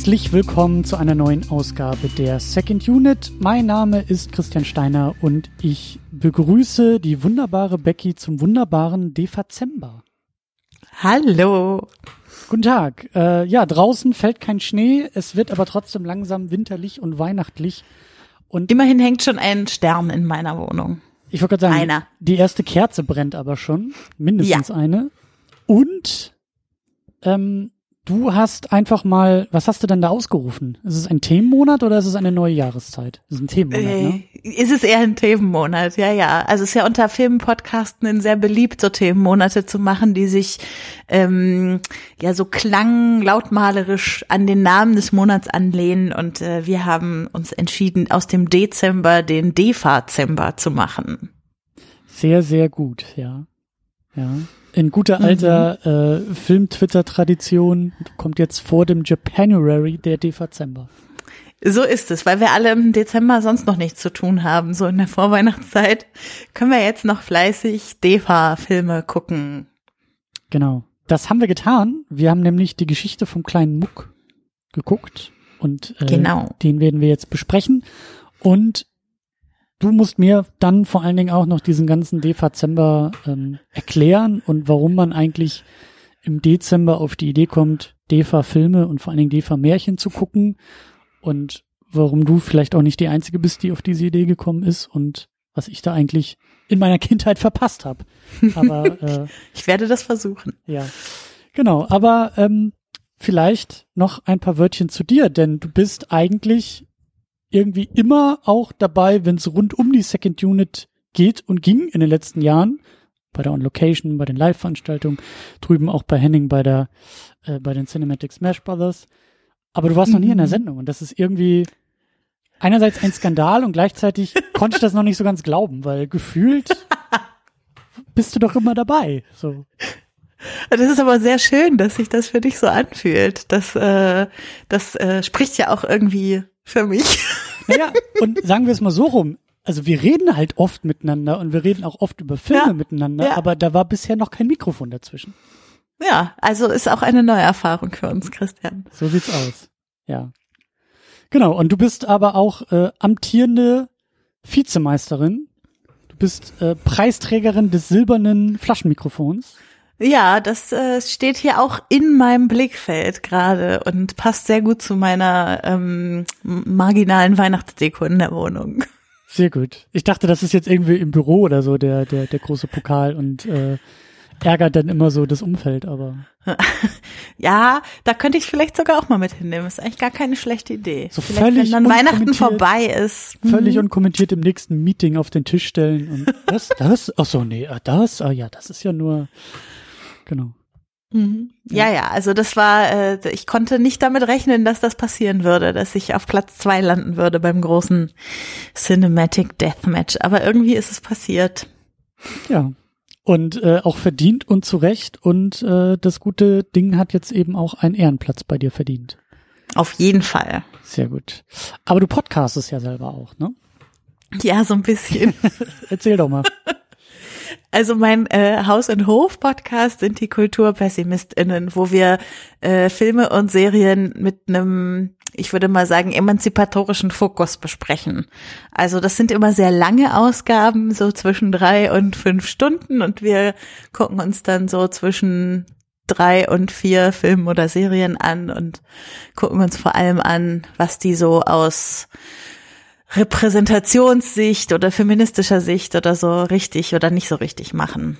Herzlich willkommen zu einer neuen Ausgabe der Second Unit. Mein Name ist Christian Steiner und ich begrüße die wunderbare Becky zum wunderbaren Dezember. Hallo. Guten Tag. Äh, ja, draußen fällt kein Schnee, es wird aber trotzdem langsam winterlich und weihnachtlich. Und immerhin hängt schon ein Stern in meiner Wohnung. Ich wollte gerade sagen, Einer. die erste Kerze brennt aber schon, mindestens ja. eine. Und ähm, Du hast einfach mal, was hast du denn da ausgerufen? Ist es ein Themenmonat oder ist es eine neue Jahreszeit? Ist es ein Themenmonat, ne? Äh, ist es eher ein Themenmonat, ja, ja. Also es ist ja unter Filmpodcasten sehr beliebt, so Themenmonate zu machen, die sich ähm, ja so klang, lautmalerisch an den Namen des Monats anlehnen. Und äh, wir haben uns entschieden, aus dem Dezember den Defazember zu machen. Sehr, sehr gut, ja. Ja. In guter mhm. alter mhm. äh, Film-Twitter-Tradition kommt jetzt vor dem Japanuary der Dezember. So ist es, weil wir alle im Dezember sonst noch nichts zu tun haben. So in der Vorweihnachtszeit können wir jetzt noch fleißig Defa-Filme gucken. Genau. Das haben wir getan. Wir haben nämlich die Geschichte vom kleinen Muck geguckt und äh, genau. den werden wir jetzt besprechen. Und du musst mir dann vor allen Dingen auch noch diesen ganzen Dezember ähm, erklären und warum man eigentlich im Dezember auf die Idee kommt, Defa-Filme und vor allen Dingen Defa-Märchen zu gucken und warum du vielleicht auch nicht die Einzige bist, die auf diese Idee gekommen ist und was ich da eigentlich in meiner Kindheit verpasst habe. Aber äh, ich werde das versuchen. Ja, genau. Aber ähm, vielleicht noch ein paar Wörtchen zu dir, denn du bist eigentlich irgendwie immer auch dabei, wenn es rund um die Second Unit geht und ging in den letzten Jahren. Bei der On Location, bei den Live-Veranstaltungen, drüben auch bei Henning bei der, äh, bei den Cinematic Smash Brothers. Aber du warst mhm. noch nie in der mhm. Sendung und das ist irgendwie einerseits ein Skandal und gleichzeitig konnte ich das noch nicht so ganz glauben, weil gefühlt bist du doch immer dabei. So. Das ist aber sehr schön, dass sich das für dich so anfühlt. Das, äh, das äh, spricht ja auch irgendwie für mich. Naja, und sagen wir es mal so rum. Also wir reden halt oft miteinander und wir reden auch oft über Filme ja, miteinander, ja. aber da war bisher noch kein Mikrofon dazwischen. Ja, also ist auch eine neue Erfahrung für uns, Christian. So sieht's aus. Ja. Genau, und du bist aber auch äh, amtierende Vizemeisterin. Du bist äh, Preisträgerin des silbernen Flaschenmikrofons. Ja, das äh, steht hier auch in meinem Blickfeld gerade und passt sehr gut zu meiner ähm, marginalen Weihnachtsdeko in der Wohnung. Sehr gut. Ich dachte, das ist jetzt irgendwie im Büro oder so der der der große Pokal und äh, ärgert dann immer so das Umfeld, aber. ja, da könnte ich vielleicht sogar auch mal mit hinnehmen. Ist eigentlich gar keine schlechte Idee. So vielleicht, völlig wenn dann Weihnachten vorbei ist. Völlig mhm. unkommentiert im nächsten Meeting auf den Tisch stellen und das, das, ach so, nee, das, ah ja, das ist ja nur, Genau. Mhm. Ja. ja, ja, also das war, äh, ich konnte nicht damit rechnen, dass das passieren würde, dass ich auf Platz zwei landen würde beim großen Cinematic Deathmatch. Aber irgendwie ist es passiert. Ja. Und äh, auch verdient und zu Recht. Und äh, das gute Ding hat jetzt eben auch einen Ehrenplatz bei dir verdient. Auf jeden Fall. Sehr gut. Aber du podcastest ja selber auch, ne? Ja, so ein bisschen. Erzähl doch mal. Also mein äh, Haus- und Hof-Podcast sind die KulturpessimistInnen, wo wir äh, Filme und Serien mit einem, ich würde mal sagen, emanzipatorischen Fokus besprechen. Also das sind immer sehr lange Ausgaben, so zwischen drei und fünf Stunden und wir gucken uns dann so zwischen drei und vier Filmen oder Serien an und gucken uns vor allem an, was die so aus Repräsentationssicht oder feministischer Sicht oder so richtig oder nicht so richtig machen.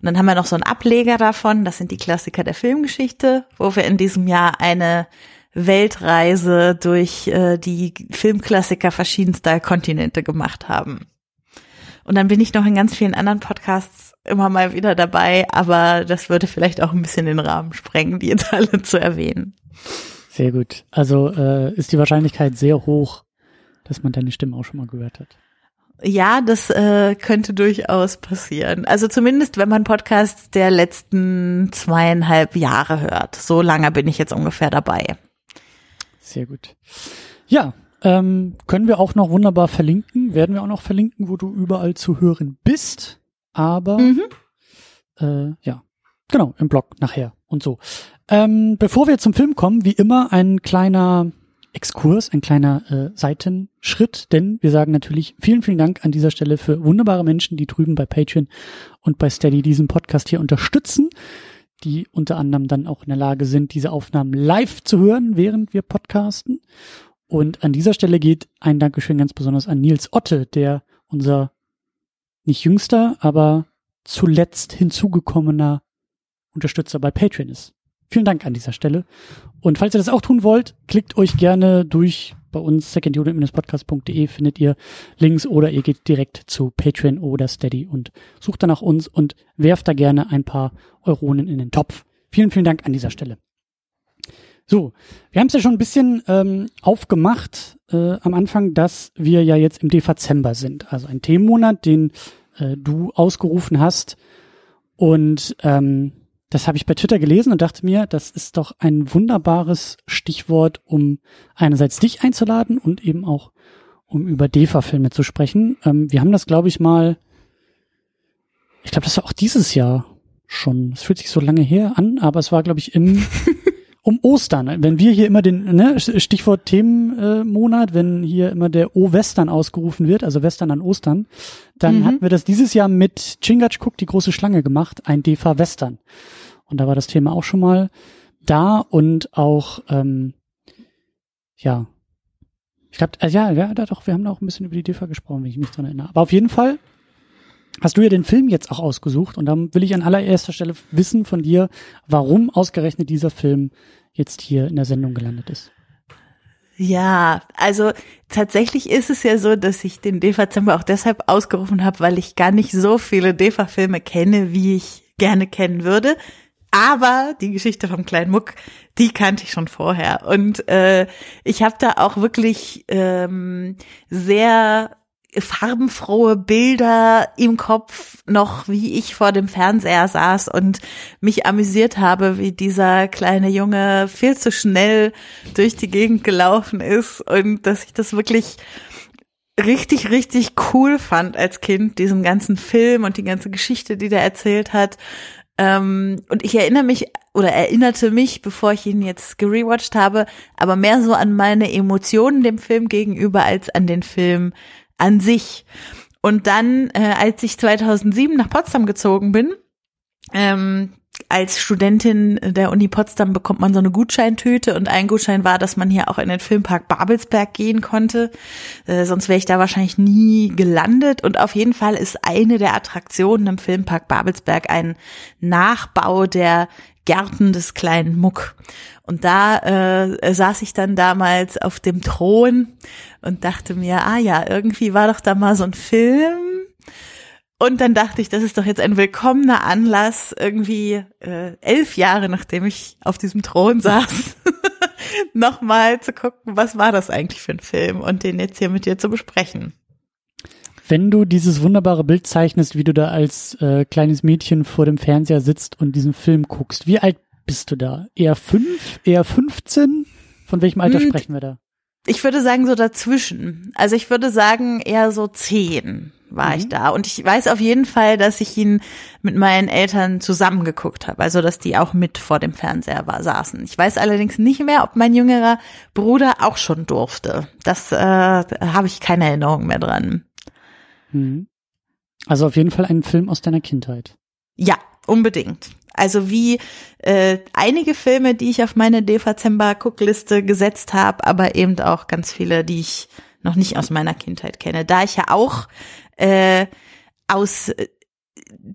Und dann haben wir noch so einen Ableger davon, das sind die Klassiker der Filmgeschichte, wo wir in diesem Jahr eine Weltreise durch äh, die Filmklassiker verschiedenster Kontinente gemacht haben. Und dann bin ich noch in ganz vielen anderen Podcasts immer mal wieder dabei, aber das würde vielleicht auch ein bisschen den Rahmen sprengen, die jetzt alle zu erwähnen. Sehr gut. Also äh, ist die Wahrscheinlichkeit sehr hoch, dass man deine Stimme auch schon mal gehört hat. Ja, das äh, könnte durchaus passieren. Also zumindest, wenn man Podcasts der letzten zweieinhalb Jahre hört. So lange bin ich jetzt ungefähr dabei. Sehr gut. Ja, ähm, können wir auch noch wunderbar verlinken. Werden wir auch noch verlinken, wo du überall zu hören bist. Aber mhm. äh, ja, Genau, im Blog nachher und so. Ähm, bevor wir zum Film kommen, wie immer ein kleiner Exkurs, ein kleiner äh, Seitenschritt, denn wir sagen natürlich vielen, vielen Dank an dieser Stelle für wunderbare Menschen, die drüben bei Patreon und bei Steady diesen Podcast hier unterstützen, die unter anderem dann auch in der Lage sind, diese Aufnahmen live zu hören, während wir podcasten. Und an dieser Stelle geht ein Dankeschön ganz besonders an Nils Otte, der unser nicht jüngster, aber zuletzt hinzugekommener Unterstützer bei Patreon ist. Vielen Dank an dieser Stelle. Und falls ihr das auch tun wollt, klickt euch gerne durch bei uns secondunit-podcast.de findet ihr Links oder ihr geht direkt zu Patreon oder Steady und sucht danach uns und werft da gerne ein paar Euronen in den Topf. Vielen, vielen Dank an dieser Stelle. So, wir haben es ja schon ein bisschen ähm, aufgemacht äh, am Anfang, dass wir ja jetzt im Dezember sind, also ein Themenmonat, den äh, du ausgerufen hast. Und ähm, das habe ich bei Twitter gelesen und dachte mir, das ist doch ein wunderbares Stichwort, um einerseits dich einzuladen und eben auch um über DEFA-Filme zu sprechen. Ähm, wir haben das, glaube ich, mal, ich glaube, das war auch dieses Jahr schon. Es fühlt sich so lange her an, aber es war, glaube ich, im um Ostern. Wenn wir hier immer den, ne, Stichwort Themenmonat, äh, wenn hier immer der O-Western ausgerufen wird, also Western an Ostern, dann mhm. hatten wir das dieses Jahr mit Chingachgook, die große Schlange gemacht, ein DEFA Western. Und da war das Thema auch schon mal da und auch, ähm, ja, ich glaube, äh, ja, ja, doch, wir haben da auch ein bisschen über die DEFA gesprochen, wenn ich mich dran erinnere. Aber auf jeden Fall hast du ja den Film jetzt auch ausgesucht und dann will ich an allererster Stelle wissen von dir, warum ausgerechnet dieser Film jetzt hier in der Sendung gelandet ist. Ja, also tatsächlich ist es ja so, dass ich den DEFA-Zimmer auch deshalb ausgerufen habe, weil ich gar nicht so viele DEFA-Filme kenne, wie ich gerne kennen würde. Aber die Geschichte vom kleinen Muck, die kannte ich schon vorher. Und äh, ich habe da auch wirklich ähm, sehr farbenfrohe Bilder im Kopf noch, wie ich vor dem Fernseher saß und mich amüsiert habe, wie dieser kleine Junge viel zu schnell durch die Gegend gelaufen ist und dass ich das wirklich richtig, richtig cool fand als Kind, diesen ganzen Film und die ganze Geschichte, die der erzählt hat. Ähm, und ich erinnere mich oder erinnerte mich, bevor ich ihn jetzt gerewatcht habe, aber mehr so an meine Emotionen dem Film gegenüber als an den Film an sich. Und dann, äh, als ich 2007 nach Potsdam gezogen bin, ähm, als Studentin der Uni Potsdam bekommt man so eine Gutscheintüte und ein Gutschein war, dass man hier auch in den Filmpark Babelsberg gehen konnte. Äh, sonst wäre ich da wahrscheinlich nie gelandet. Und auf jeden Fall ist eine der Attraktionen im Filmpark Babelsberg ein Nachbau der Gärten des kleinen Muck. Und da äh, saß ich dann damals auf dem Thron und dachte mir, ah ja, irgendwie war doch da mal so ein Film und dann dachte ich, das ist doch jetzt ein willkommener Anlass, irgendwie äh, elf Jahre nachdem ich auf diesem Thron saß, nochmal zu gucken, was war das eigentlich für ein Film und den jetzt hier mit dir zu besprechen. Wenn du dieses wunderbare Bild zeichnest, wie du da als äh, kleines Mädchen vor dem Fernseher sitzt und diesen Film guckst, wie alt bist du da? Eher fünf, eher 15? Von welchem Alter hm, sprechen wir da? Ich würde sagen so dazwischen. Also ich würde sagen eher so zehn war mhm. ich da. Und ich weiß auf jeden Fall, dass ich ihn mit meinen Eltern zusammengeguckt habe. Also, dass die auch mit vor dem Fernseher war, saßen. Ich weiß allerdings nicht mehr, ob mein jüngerer Bruder auch schon durfte. Das äh, habe ich keine Erinnerung mehr dran. Mhm. Also auf jeden Fall ein Film aus deiner Kindheit. Ja, unbedingt. Also wie äh, einige Filme, die ich auf meine Dezember-Guckliste gesetzt habe, aber eben auch ganz viele, die ich noch nicht aus meiner Kindheit kenne. Da ich ja auch äh, aus äh,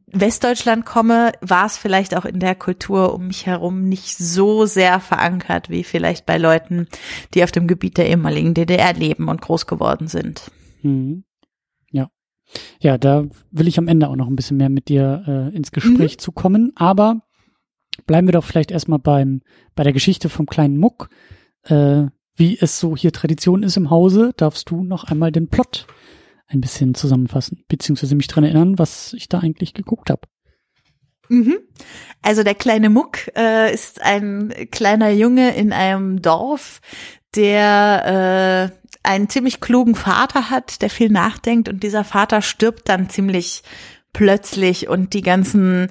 Westdeutschland komme, war es vielleicht auch in der Kultur um mich herum nicht so sehr verankert wie vielleicht bei Leuten, die auf dem Gebiet der ehemaligen DDR leben und groß geworden sind. Mhm. Ja. Ja, da will ich am Ende auch noch ein bisschen mehr mit dir äh, ins Gespräch mhm. zu kommen. Aber bleiben wir doch vielleicht erstmal beim, bei der Geschichte vom kleinen Muck. Äh, wie es so hier Tradition ist im Hause, darfst du noch einmal den Plot ein bisschen zusammenfassen, beziehungsweise mich dran erinnern, was ich da eigentlich geguckt habe. Mhm. Also der kleine Muck äh, ist ein kleiner Junge in einem Dorf, der äh, einen ziemlich klugen Vater hat, der viel nachdenkt und dieser Vater stirbt dann ziemlich plötzlich und die ganzen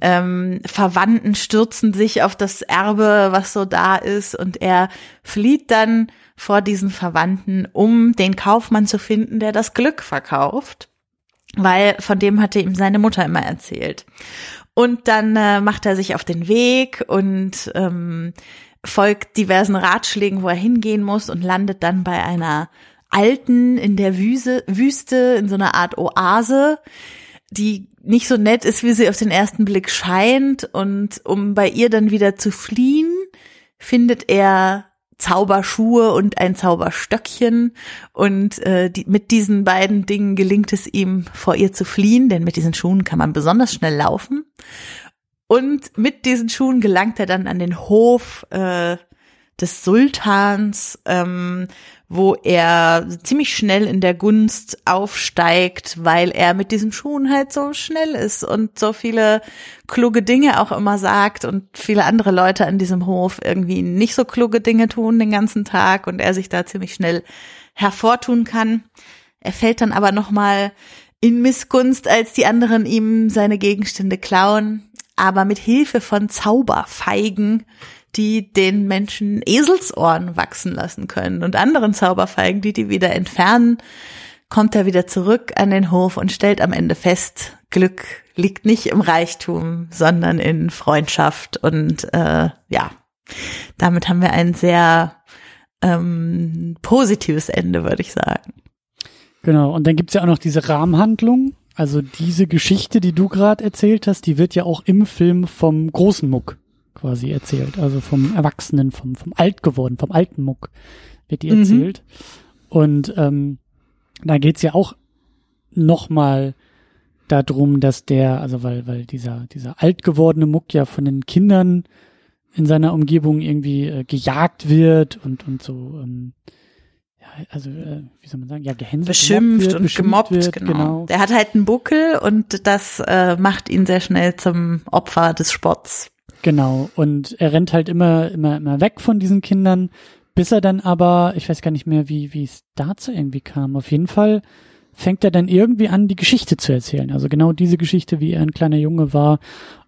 ähm, Verwandten stürzen sich auf das Erbe, was so da ist, und er flieht dann vor diesen Verwandten, um den Kaufmann zu finden, der das Glück verkauft, weil von dem hatte ihm seine Mutter immer erzählt. Und dann äh, macht er sich auf den Weg und ähm, folgt diversen Ratschlägen, wo er hingehen muss und landet dann bei einer alten in der Wüste, Wüste in so einer Art Oase, die nicht so nett ist, wie sie auf den ersten Blick scheint. Und um bei ihr dann wieder zu fliehen, findet er Zauberschuhe und ein Zauberstöckchen. Und äh, die, mit diesen beiden Dingen gelingt es ihm, vor ihr zu fliehen, denn mit diesen Schuhen kann man besonders schnell laufen. Und mit diesen Schuhen gelangt er dann an den Hof äh, des Sultans, ähm, wo er ziemlich schnell in der Gunst aufsteigt, weil er mit diesen Schuhen halt so schnell ist und so viele kluge Dinge auch immer sagt und viele andere Leute an diesem Hof irgendwie nicht so kluge Dinge tun den ganzen Tag und er sich da ziemlich schnell hervortun kann. Er fällt dann aber nochmal in Missgunst, als die anderen ihm seine Gegenstände klauen, aber mit Hilfe von Zauberfeigen die den Menschen Eselsohren wachsen lassen können und anderen Zauberfeigen, die die wieder entfernen, kommt er wieder zurück an den Hof und stellt am Ende fest, Glück liegt nicht im Reichtum, sondern in Freundschaft und äh, ja, damit haben wir ein sehr ähm, positives Ende, würde ich sagen. Genau, und dann gibt's ja auch noch diese Rahmenhandlung. Also diese Geschichte, die du gerade erzählt hast, die wird ja auch im Film vom großen Muck quasi erzählt. Also vom Erwachsenen, vom, vom alt geworden, vom alten Muck wird die mhm. erzählt. Und ähm, da geht's ja auch nochmal darum, dass der, also weil, weil dieser, dieser alt gewordene Muck ja von den Kindern in seiner Umgebung irgendwie äh, gejagt wird und, und so, ähm, ja, also, äh, wie soll man sagen, ja, gehänselt beschimpft wird, und beschimpft gemobbt, wird, genau. genau. Der hat halt einen Buckel und das äh, macht ihn sehr schnell zum Opfer des Spotts. Genau. Und er rennt halt immer, immer, immer weg von diesen Kindern, bis er dann aber, ich weiß gar nicht mehr, wie, wie es dazu irgendwie kam. Auf jeden Fall fängt er dann irgendwie an, die Geschichte zu erzählen. Also genau diese Geschichte, wie er ein kleiner Junge war.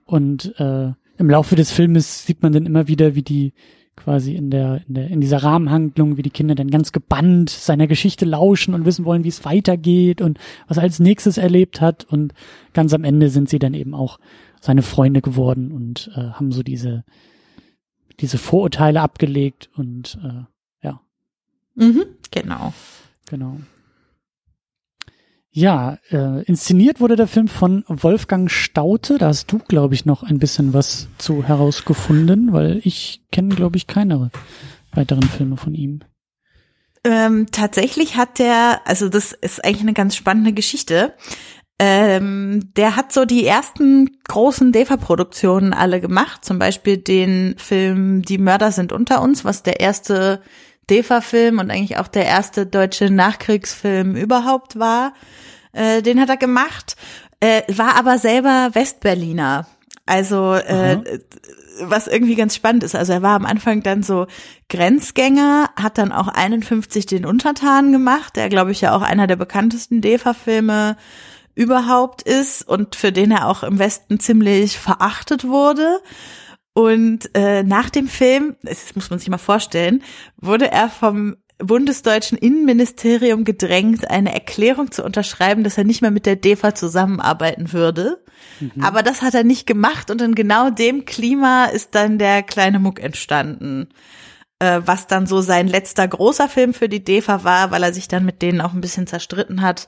Und äh, im Laufe des Filmes sieht man dann immer wieder, wie die quasi in der, in der, in dieser Rahmenhandlung, wie die Kinder dann ganz gebannt seiner Geschichte lauschen und wissen wollen, wie es weitergeht und was er als nächstes erlebt hat. Und ganz am Ende sind sie dann eben auch seine Freunde geworden und äh, haben so diese, diese Vorurteile abgelegt und äh, ja. Mhm, genau. Genau. Ja, äh, inszeniert wurde der Film von Wolfgang Staute. Da hast du, glaube ich, noch ein bisschen was zu herausgefunden, weil ich kenne, glaube ich, keine weiteren Filme von ihm. Ähm, tatsächlich hat der, also das ist eigentlich eine ganz spannende Geschichte. Ähm, der hat so die ersten großen DEFA-Produktionen alle gemacht, zum Beispiel den Film Die Mörder sind unter uns, was der erste DEFA-Film und eigentlich auch der erste deutsche Nachkriegsfilm überhaupt war. Äh, den hat er gemacht, äh, war aber selber Westberliner. Also äh, was irgendwie ganz spannend ist. Also er war am Anfang dann so Grenzgänger, hat dann auch 51 den Untertan gemacht, der glaube ich ja auch einer der bekanntesten DEFA-Filme überhaupt ist und für den er auch im Westen ziemlich verachtet wurde. Und äh, nach dem Film, das muss man sich mal vorstellen, wurde er vom bundesdeutschen Innenministerium gedrängt, eine Erklärung zu unterschreiben, dass er nicht mehr mit der DEFA zusammenarbeiten würde. Mhm. Aber das hat er nicht gemacht und in genau dem Klima ist dann der kleine Muck entstanden. Äh, was dann so sein letzter großer Film für die DEFA war, weil er sich dann mit denen auch ein bisschen zerstritten hat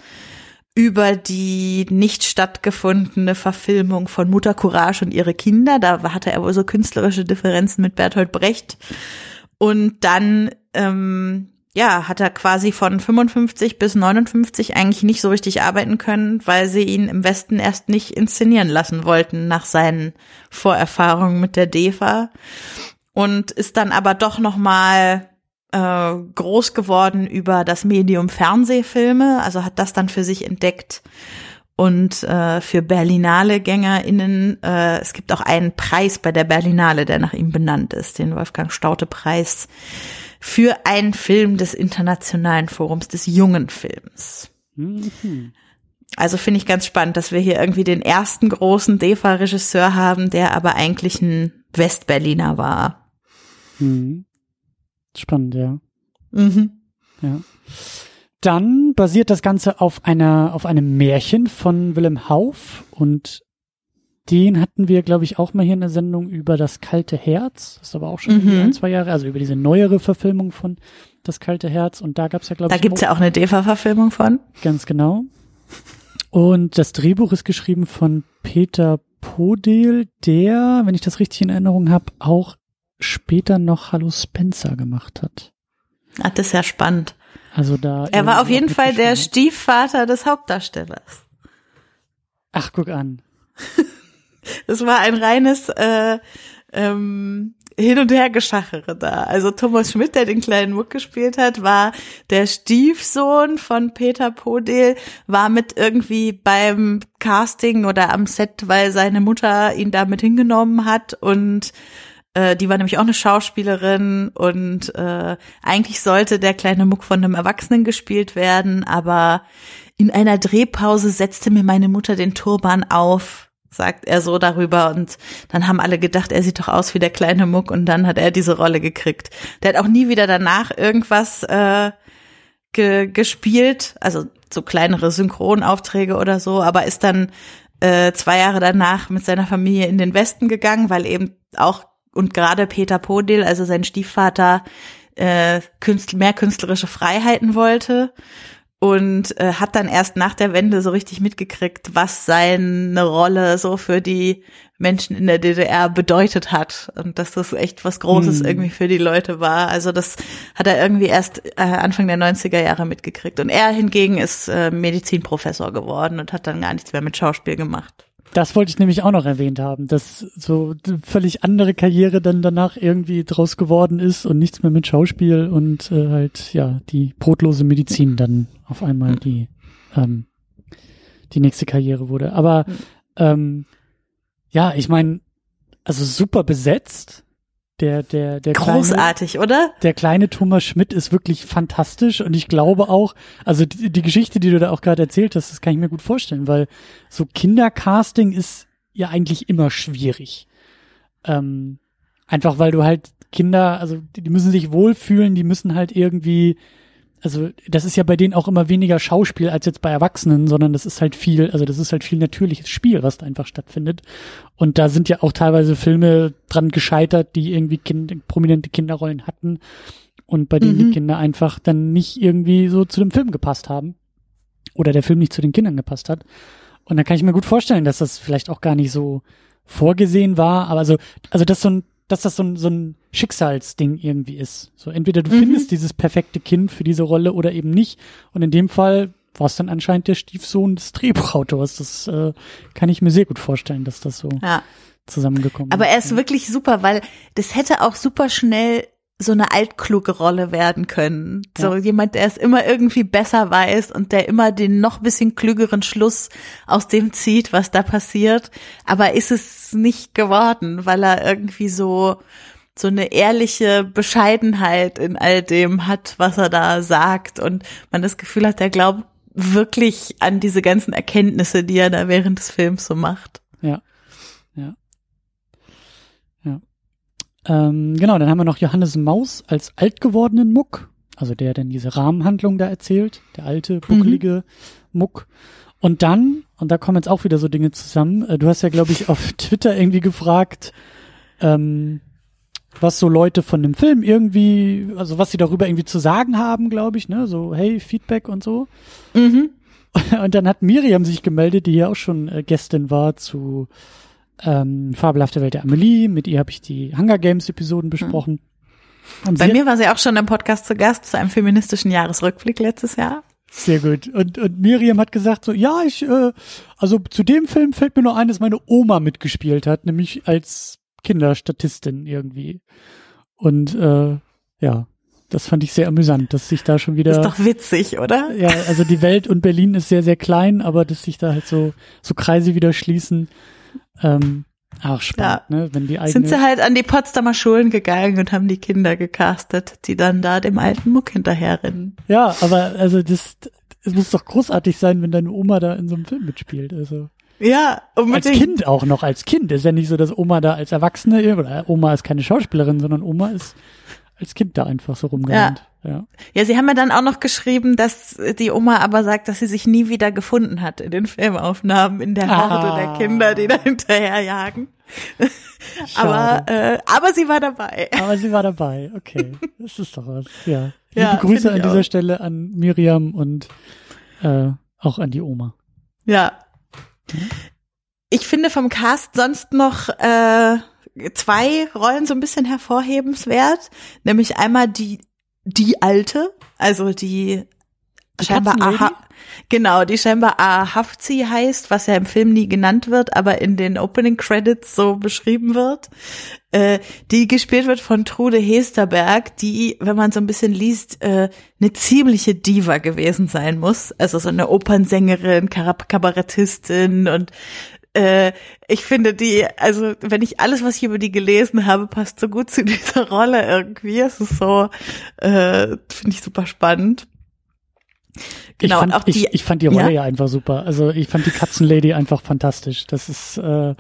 über die nicht stattgefundene Verfilmung von Mutter Courage und ihre Kinder. Da hatte er wohl so künstlerische Differenzen mit Bertolt Brecht. Und dann, ähm, ja, hat er quasi von 55 bis 59 eigentlich nicht so richtig arbeiten können, weil sie ihn im Westen erst nicht inszenieren lassen wollten nach seinen Vorerfahrungen mit der DEFA. Und ist dann aber doch noch mal äh, groß geworden über das Medium Fernsehfilme, also hat das dann für sich entdeckt. Und äh, für Berlinale-GängerInnen, äh, es gibt auch einen Preis bei der Berlinale, der nach ihm benannt ist, den Wolfgang Staute-Preis für einen Film des Internationalen Forums des jungen Films. Mhm. Also finde ich ganz spannend, dass wir hier irgendwie den ersten großen DEFA-Regisseur haben, der aber eigentlich ein Westberliner war. Mhm. Spannend, ja. Mhm. Ja. Dann basiert das Ganze auf einer, auf einem Märchen von Willem Hauf und den hatten wir, glaube ich, auch mal hier in der Sendung über das kalte Herz. Das ist aber auch schon Mhm. ein, zwei Jahre, also über diese neuere Verfilmung von Das kalte Herz. Und da gab es ja, glaube Da ich, gibt's ja auch eine DEFA-Verfilmung von. Ganz genau. Und das Drehbuch ist geschrieben von Peter Podel, der, wenn ich das richtig in Erinnerung habe, auch später noch Hallo Spencer gemacht hat. Ah, das ist ja spannend. Also da. Er war auf jeden Fall der. Stiefvater des Hauptdarstellers. Ach, guck an. Das war ein reines äh, ähm, Hin- und Hergeschachere da. Also Thomas Schmidt, der den kleinen Muck gespielt hat, war der Stiefsohn von Peter Podel, war mit irgendwie beim Casting oder am Set, weil seine Mutter ihn da mit hingenommen hat und äh, die war nämlich auch eine Schauspielerin und äh, eigentlich sollte der kleine Muck von einem Erwachsenen gespielt werden, aber in einer Drehpause setzte mir meine Mutter den Turban auf, sagt er so darüber und dann haben alle gedacht, er sieht doch aus wie der kleine Muck und dann hat er diese Rolle gekriegt. Der hat auch nie wieder danach irgendwas äh, ge gespielt, also so kleinere Synchronaufträge oder so, aber ist dann äh, zwei Jahre danach mit seiner Familie in den Westen gegangen, weil eben auch und gerade Peter Podil, also sein Stiefvater, äh, künstl mehr künstlerische Freiheiten wollte und äh, hat dann erst nach der Wende so richtig mitgekriegt, was seine Rolle so für die Menschen in der DDR bedeutet hat und dass das echt was Großes Hm. irgendwie für die Leute war. Also das hat er irgendwie erst äh, Anfang der 90er Jahre mitgekriegt. Und er hingegen ist äh, Medizinprofessor geworden und hat dann gar nichts mehr mit Schauspiel gemacht. Das wollte ich nämlich auch noch erwähnt haben, dass so völlig andere Karriere dann danach irgendwie draus geworden ist und nichts mehr mit Schauspiel und äh, halt, ja, die brotlose Medizin dann auf einmal die, ähm, die nächste Karriere wurde. Aber ähm, ja, ich meine, also super besetzt. Der, der, der kleine, Großartig, oder? der kleine Thomas Schmidt ist wirklich fantastisch und ich glaube auch, also die, die Geschichte, die du da auch gerade erzählt hast, das kann ich mir gut vorstellen, weil so Kindercasting ist ja eigentlich immer schwierig. Ähm, einfach weil du halt Kinder, also die, die müssen sich wohlfühlen, die müssen halt irgendwie, also das ist ja bei denen auch immer weniger Schauspiel als jetzt bei Erwachsenen, sondern das ist halt viel, also das ist halt viel natürliches Spiel, was da einfach stattfindet. Und da sind ja auch teilweise Filme dran gescheitert, die irgendwie kind, prominente Kinderrollen hatten und bei denen Mhm. die Kinder einfach dann nicht irgendwie so zu dem Film gepasst haben oder der Film nicht zu den Kindern gepasst hat. Und da kann ich mir gut vorstellen, dass das vielleicht auch gar nicht so vorgesehen war, aber also, also dass so ein, dass das so ein, so ein Schicksalsding irgendwie ist. So entweder du Mhm. findest dieses perfekte Kind für diese Rolle oder eben nicht. Und in dem Fall war es dann anscheinend der Stiefsohn des Drehbuchautors. Das äh, kann ich mir sehr gut vorstellen, dass das so Ja. zusammengekommen Aber ist. er ist wirklich super, weil das hätte auch super schnell so eine altkluge Rolle werden können. So Ja. jemand, der es immer irgendwie besser weiß und der immer den noch bisschen klügeren Schluss aus dem zieht, was da passiert. Aber ist es nicht geworden, weil er irgendwie so, so eine ehrliche Bescheidenheit in all dem hat, was er da sagt und man das Gefühl hat, er glaubt wirklich an diese ganzen Erkenntnisse, die er da während des Films so macht. Ja. Ja. Ähm, genau, dann haben wir noch Johannes Maus als alt gewordenen Muck. Also der dann diese Rahmenhandlung da erzählt. Der alte, buckelige Muck. Und dann, und da kommen jetzt auch wieder so Dinge zusammen, äh, du hast ja, glaube ich, auf Twitter irgendwie gefragt, ähm, was so Leute von dem Film irgendwie, also was sie darüber irgendwie zu sagen haben, glaube ich, ne? So, hey, Feedback und so. Mhm. Und dann hat Miriam sich gemeldet, die hier auch schon äh, Gästin war zu ähm, Fabelhafte Welt der Amelie. Mit ihr habe ich die Hunger Games Episoden besprochen. Und Bei mir war sie auch schon im Podcast zu Gast zu einem feministischen Jahresrückblick letztes Jahr. Sehr gut. Und, und Miriam hat gesagt so, ja, ich, äh, also zu dem Film fällt mir nur ein, dass meine Oma mitgespielt hat, nämlich als Kinderstatistin irgendwie. Und äh, ja, das fand ich sehr amüsant, dass sich da schon wieder Ist doch witzig, oder? ja, also die Welt und Berlin ist sehr, sehr klein, aber dass sich da halt so, so Kreise wieder schließen. Ähm, ach, spannend, ne? Wenn die eigene. Sind sie halt an die Potsdamer Schulen gegangen und haben die Kinder gecastet, die dann da dem alten Muck hinterherrennen. ja, aber also das, es muss doch großartig sein, wenn deine Oma da in so einem Film mitspielt. Also. Ja, unbedingt. Als Kind auch noch, als Kind. Ist ja nicht so, dass Oma da als Erwachsene, oder Oma ist keine Schauspielerin, sondern Oma ist als Kind da einfach so rumgerannt. Ja. Ja. Ja, sie haben ja dann auch noch geschrieben, dass die Oma aber sagt, dass sie sich nie wieder gefunden hat in den Filmaufnahmen, in der Horde ah. der Kinder, die da hinterherjagen. aber, äh, aber sie war dabei. Aber sie war dabei, okay. Das ist doch was, ja. Liebe ja, Grüße an dieser auch. Stelle an Miriam und äh, auch an die Oma. Ja. Ich finde vom Cast sonst noch äh, zwei Rollen so ein bisschen hervorhebenswert, nämlich einmal die die alte, also die, die scheinbar Aha, genau, die scheinbar Ahafzi heißt, was ja im Film nie genannt wird, aber in den Opening Credits so beschrieben wird, äh, die gespielt wird von Trude Hesterberg, die, wenn man so ein bisschen liest, äh, eine ziemliche Diva gewesen sein muss, also so eine Opernsängerin, Kabarettistin und äh, ich finde die, also wenn ich alles, was ich über die gelesen habe, passt so gut zu dieser Rolle irgendwie. Es ist so, äh, finde ich super spannend. Genau, ich fand, und auch die, ich, ich fand die Rolle ja? ja? einfach super. Also ich fand die Katzenlady einfach fantastisch. Das ist, äh,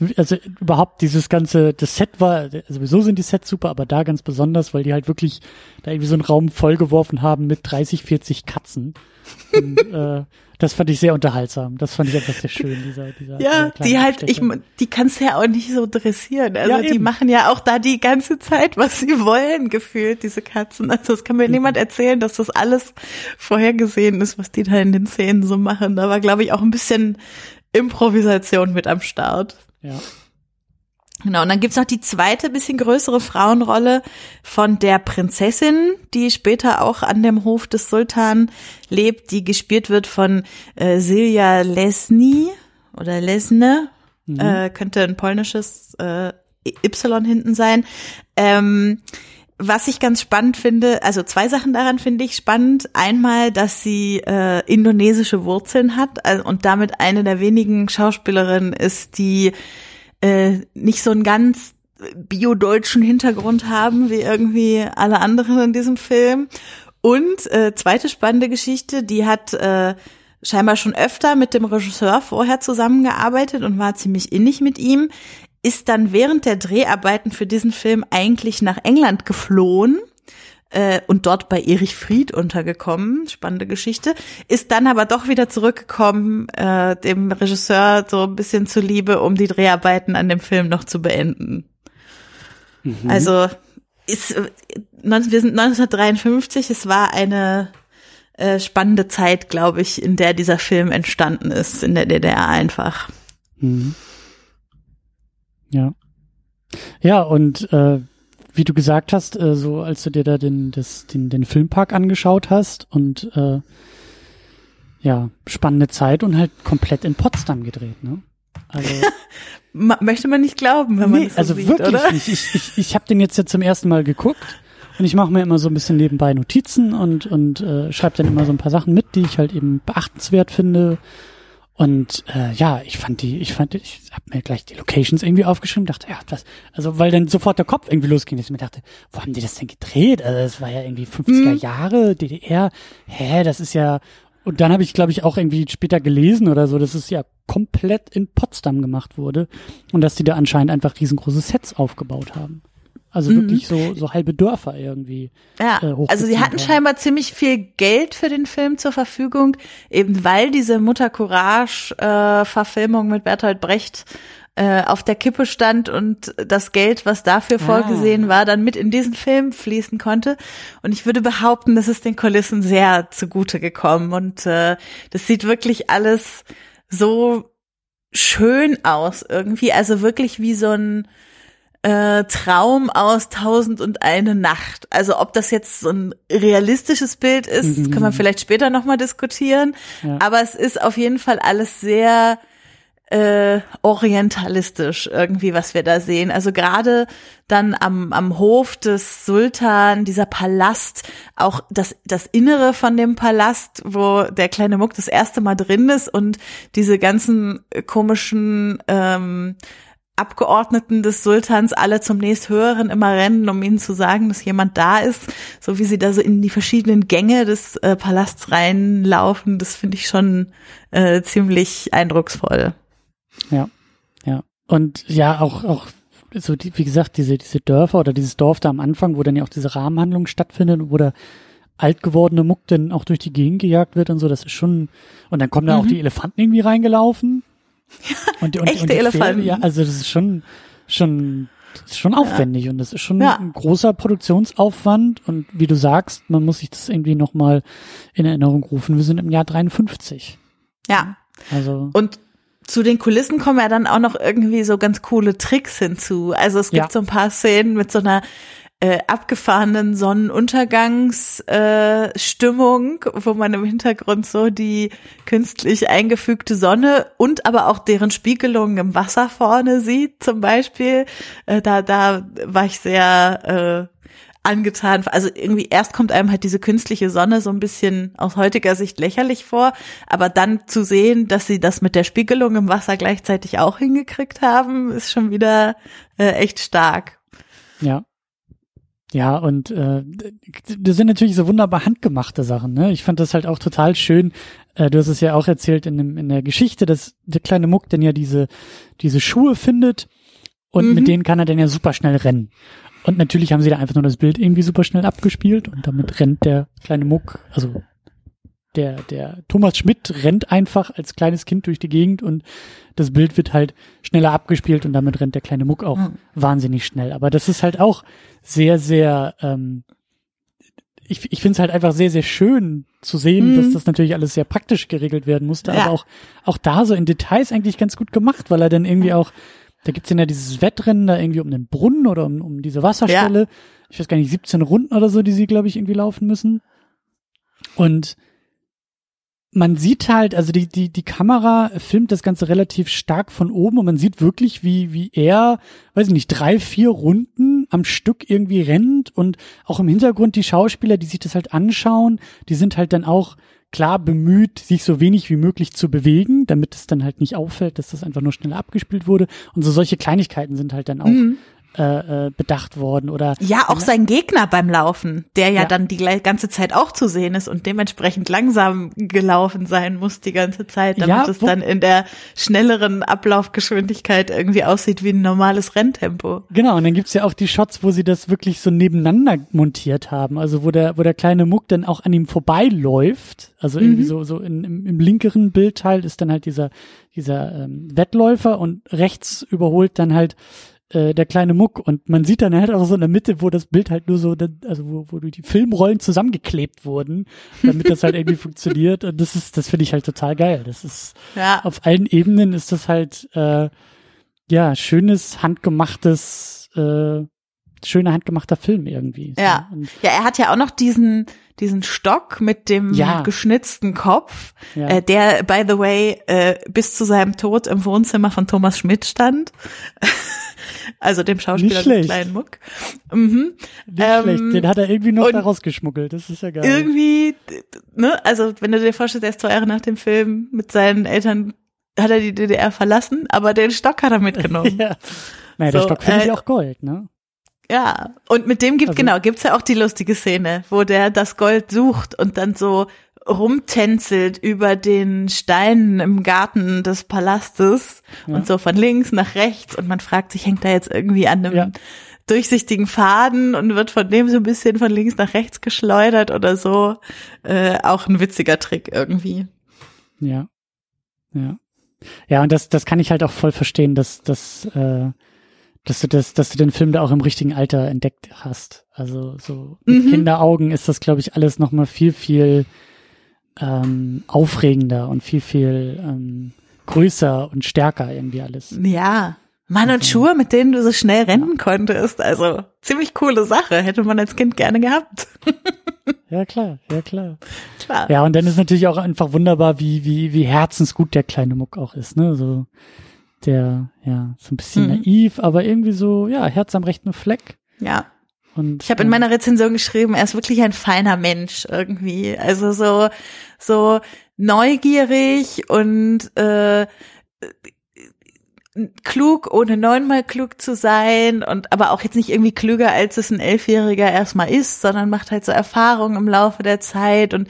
ich, also überhaupt dieses ganze, das Set war, sowieso sind die Sets super, aber da ganz besonders, weil die halt wirklich da irgendwie so einen Raum vollgeworfen haben mit 30, 40 Katzen. Und, äh, das fand ich sehr unterhaltsam. Das fand ich einfach sehr schön, dieser, dieser Ja, die halt, ich, die kannst du ja auch nicht so dressieren. Also ja, die machen ja auch da die ganze Zeit, was sie wollen, gefühlt, diese Katzen. Also es kann mir mhm. niemand erzählen, dass das alles vorhergesehen ist, was die da in den Szenen so machen. Da war, glaube ich, auch ein bisschen Improvisation mit am Start. Ja. Genau, und dann gibt's noch die zweite, bisschen größere Frauenrolle von der Prinzessin, die später auch an dem Hof des Sultan lebt, die gespielt wird von äh, Silja Lesny oder Lesne, mhm. äh, könnte ein polnisches äh, Y hinten sein. Ähm, was ich ganz spannend finde, also zwei Sachen daran finde ich spannend. Einmal, dass sie äh, indonesische Wurzeln hat also, und damit eine der wenigen Schauspielerinnen ist, die äh, nicht so einen ganz biodeutschen Hintergrund haben wie irgendwie alle anderen in diesem Film. Und äh, zweite spannende Geschichte, die hat äh, scheinbar schon öfter mit dem Regisseur vorher zusammengearbeitet und war ziemlich innig mit ihm, ist dann während der Dreharbeiten für diesen Film eigentlich nach England geflohen äh, und dort bei Erich Fried untergekommen. Spannende Geschichte. Ist dann aber doch wieder zurückgekommen, äh, dem Regisseur so ein bisschen zuliebe, um die Dreharbeiten an dem Film noch zu beenden. Mhm. Also ist, äh, wir sind 1953, es war eine äh, spannende Zeit, glaube ich, in der dieser Film entstanden ist, in der DDR einfach. Mhm. Ja. Ja, und äh, wie du gesagt hast, äh, so als du dir da den, das, den, den Filmpark angeschaut hast und äh, ja, spannende Zeit und halt komplett in Potsdam gedreht, ne? Also möchte man nicht glauben, wenn man das so also sieht, wirklich oder? nicht. Ich, ich, ich habe den jetzt ja zum ersten Mal geguckt und ich mache mir immer so ein bisschen nebenbei Notizen und und äh, schreibe dann immer so ein paar Sachen mit, die ich halt eben beachtenswert finde und äh, ja, ich fand die, ich fand, ich habe mir gleich die Locations irgendwie aufgeschrieben, dachte, ja, was, also weil dann sofort der Kopf irgendwie losging, dass ich mir dachte, wo haben die das denn gedreht? Also das war ja irgendwie 50er hm. Jahre, DDR, hä, das ist ja, und dann habe ich, glaube ich, auch irgendwie später gelesen oder so, dass es ja komplett in Potsdam gemacht wurde und dass die da anscheinend einfach riesengroße Sets aufgebaut haben. Also mhm. wirklich so, so halbe Dörfer irgendwie. Ja, äh, also sie hatten scheinbar ziemlich viel Geld für den Film zur Verfügung, eben weil diese Mutter Courage äh, Verfilmung mit Bertolt Brecht äh, auf der Kippe stand und das Geld, was dafür ah. vorgesehen war, dann mit in diesen Film fließen konnte. Und ich würde behaupten, das ist den Kulissen sehr zugute gekommen. Und äh, das sieht wirklich alles so schön aus irgendwie. Also wirklich wie so ein äh, Traum aus Tausend und eine Nacht. Also ob das jetzt so ein realistisches Bild ist, mhm. kann man vielleicht später nochmal diskutieren. Ja. Aber es ist auf jeden Fall alles sehr äh, orientalistisch irgendwie, was wir da sehen. Also gerade dann am, am Hof des Sultan, dieser Palast, auch das, das Innere von dem Palast, wo der kleine Muck das erste Mal drin ist und diese ganzen komischen ähm, Abgeordneten des Sultans alle zum nächsthöheren immer rennen, um ihnen zu sagen, dass jemand da ist, so wie sie da so in die verschiedenen Gänge des äh, Palasts reinlaufen, das finde ich schon äh, ziemlich eindrucksvoll. Ja, ja. Und ja, auch, auch so die, wie gesagt, diese, diese Dörfer oder dieses Dorf da am Anfang, wo dann ja auch diese Rahmenhandlung stattfindet, wo der alt gewordene Muck dann auch durch die Gegend gejagt wird und so, das ist schon, und dann kommen da auch Mhm. die Elefanten irgendwie reingelaufen. Und, und, echte und die Elefanten. ja, also das ist schon, schon, das ist schon aufwendig und das ist schon Ja. ein großer Produktionsaufwand und wie du sagst, man muss sich das irgendwie nochmal in Erinnerung rufen. Wir sind im Jahr 53. Ja. Also, Und zu den Kulissen kommen ja dann auch noch irgendwie so ganz coole Tricks hinzu. Also es gibt Ja. so ein paar Szenen mit so einer äh, abgefahrenen Sonnenuntergangsstimmung, äh, wo man im Hintergrund so die künstlich eingefügte Sonne und aber auch deren Spiegelung im Wasser vorne sieht, zum Beispiel. Äh, da, da war ich sehr äh, angetan. Also irgendwie erst kommt einem halt diese künstliche Sonne so ein bisschen aus heutiger Sicht lächerlich vor, aber dann zu sehen, dass sie das mit der Spiegelung im Wasser gleichzeitig auch hingekriegt haben, ist schon wieder äh, echt stark. Ja. Ja, und äh, das sind natürlich so wunderbar handgemachte Sachen. Ne? Ich fand das halt auch total schön. Äh, du hast es ja auch erzählt in, dem, in der Geschichte, dass der kleine Muck dann ja diese, diese Schuhe findet und Mhm. mit denen kann er dann ja super schnell rennen. Und natürlich haben sie da einfach nur das Bild irgendwie super schnell abgespielt und damit rennt der kleine Muck, also der, der Thomas Schmidt rennt einfach als kleines Kind durch die Gegend und das Bild wird halt schneller abgespielt und damit rennt der kleine Muck auch Mhm. wahnsinnig schnell. Aber das ist halt auch sehr, sehr, ähm, ich, ich finde es halt einfach sehr, sehr schön zu sehen, Mhm. dass das natürlich alles sehr praktisch geregelt werden musste, Ja. aber auch, auch da so in Details eigentlich ganz gut gemacht, weil er dann irgendwie auch, da gibt's ja dieses Wettrennen da irgendwie um den Brunnen oder um, um diese Wasserstelle. Ich weiß gar nicht, 17 Runden oder so, die sie, glaube ich, irgendwie laufen müssen. Und man sieht halt, also die, die, die Kamera filmt das Ganze relativ stark von oben und man sieht wirklich, wie, wie er, weiß ich nicht, drei, vier Runden am Stück irgendwie rennt und auch im Hintergrund die Schauspieler, die sich das halt anschauen, die sind halt dann auch klar bemüht, sich so wenig wie möglich zu bewegen, damit es dann halt nicht auffällt, dass das einfach nur schneller abgespielt wurde. Und so solche Kleinigkeiten sind halt dann auch Mhm. Äh, äh, bedacht worden oder Ja, auch sein Gegner beim Laufen, der ja, Ja. dann die ganze Zeit auch zu sehen ist und dementsprechend langsam gelaufen sein muss die ganze Zeit, damit Ja, es dann in der schnelleren Ablaufgeschwindigkeit irgendwie aussieht wie ein normales Renntempo. Genau, und dann gibt's ja auch die Shots, wo sie das wirklich so nebeneinander montiert haben. Also wo der, wo der kleine Muck dann auch an ihm vorbeiläuft. Also irgendwie so, so in, im, im linkeren Bildteil ist dann halt dieser, dieser ähm, Wettläufer und rechts überholt dann halt äh, der kleine Muck. Und man sieht dann halt auch so in der Mitte, wo das Bild halt nur so, also wo, wo die Filmrollen zusammengeklebt wurden, damit das halt irgendwie funktioniert. Und das ist, das finde ich halt total geil. Das ist Ja, auf allen Ebenen ist das halt äh, ja schönes handgemachtes äh, schöner handgemachter Film irgendwie. So. Ja. Ja, er hat ja auch noch diesen diesen Stock mit dem Ja. geschnitzten Kopf, ja. äh, der by the way äh, bis zu seinem Tod im Wohnzimmer von Thomas Schmidt stand. also dem Schauspieler des kleinen Muck. Mhm. Nicht ähm, schlecht. Den hat er irgendwie noch da rausgeschmuggelt. Das ist ja geil. irgendwie, ne, also wenn du dir vorstellst, er ist zwei Jahre nach dem Film mit seinen Eltern, hat er die DDR verlassen, aber den Stock hat er mitgenommen. ja. Naja, der So, Stock findet äh, ja auch Gold, ne? Ja, und mit dem gibt, Also- genau, gibt's ja auch die lustige Szene, wo der das Gold sucht und dann so rumtänzelt über den Steinen im Garten des Palastes Ja. und so von links nach rechts und man fragt sich, hängt er jetzt irgendwie an einem Ja. durchsichtigen Faden und wird von dem so ein bisschen von links nach rechts geschleudert oder so. Äh, auch ein witziger Trick irgendwie. Ja. Ja. Ja, und das, das kann ich halt auch voll verstehen, dass, dass, äh, dass du das, dass du den Film da auch im richtigen Alter entdeckt hast. Also so mit Mhm. Kinderaugen ist das, glaube ich, alles nochmal viel, viel ähm, aufregender und viel, viel ähm, größer und stärker irgendwie alles. Ja. Mann und Also- Schuhe, mit denen du so schnell rennen konntest. Also ziemlich coole Sache. Hätte man als Kind gerne gehabt. Ja, klar, ja, klar. Klar. Ja, und dann ist natürlich auch einfach wunderbar, wie, wie, wie herzensgut der kleine Muck auch ist, ne? So, der, ja, so ein bisschen Mhm. naiv, aber irgendwie so, ja, Herz am rechten Fleck. Ja. Und, Ich habe in ähm, meiner Rezension geschrieben, er ist wirklich ein feiner Mensch irgendwie. Also so, so neugierig und äh, klug, ohne neunmal klug zu sein und aber auch jetzt nicht irgendwie klüger, als es ein Elfjähriger erstmal ist, sondern macht halt so Erfahrungen im Laufe der Zeit und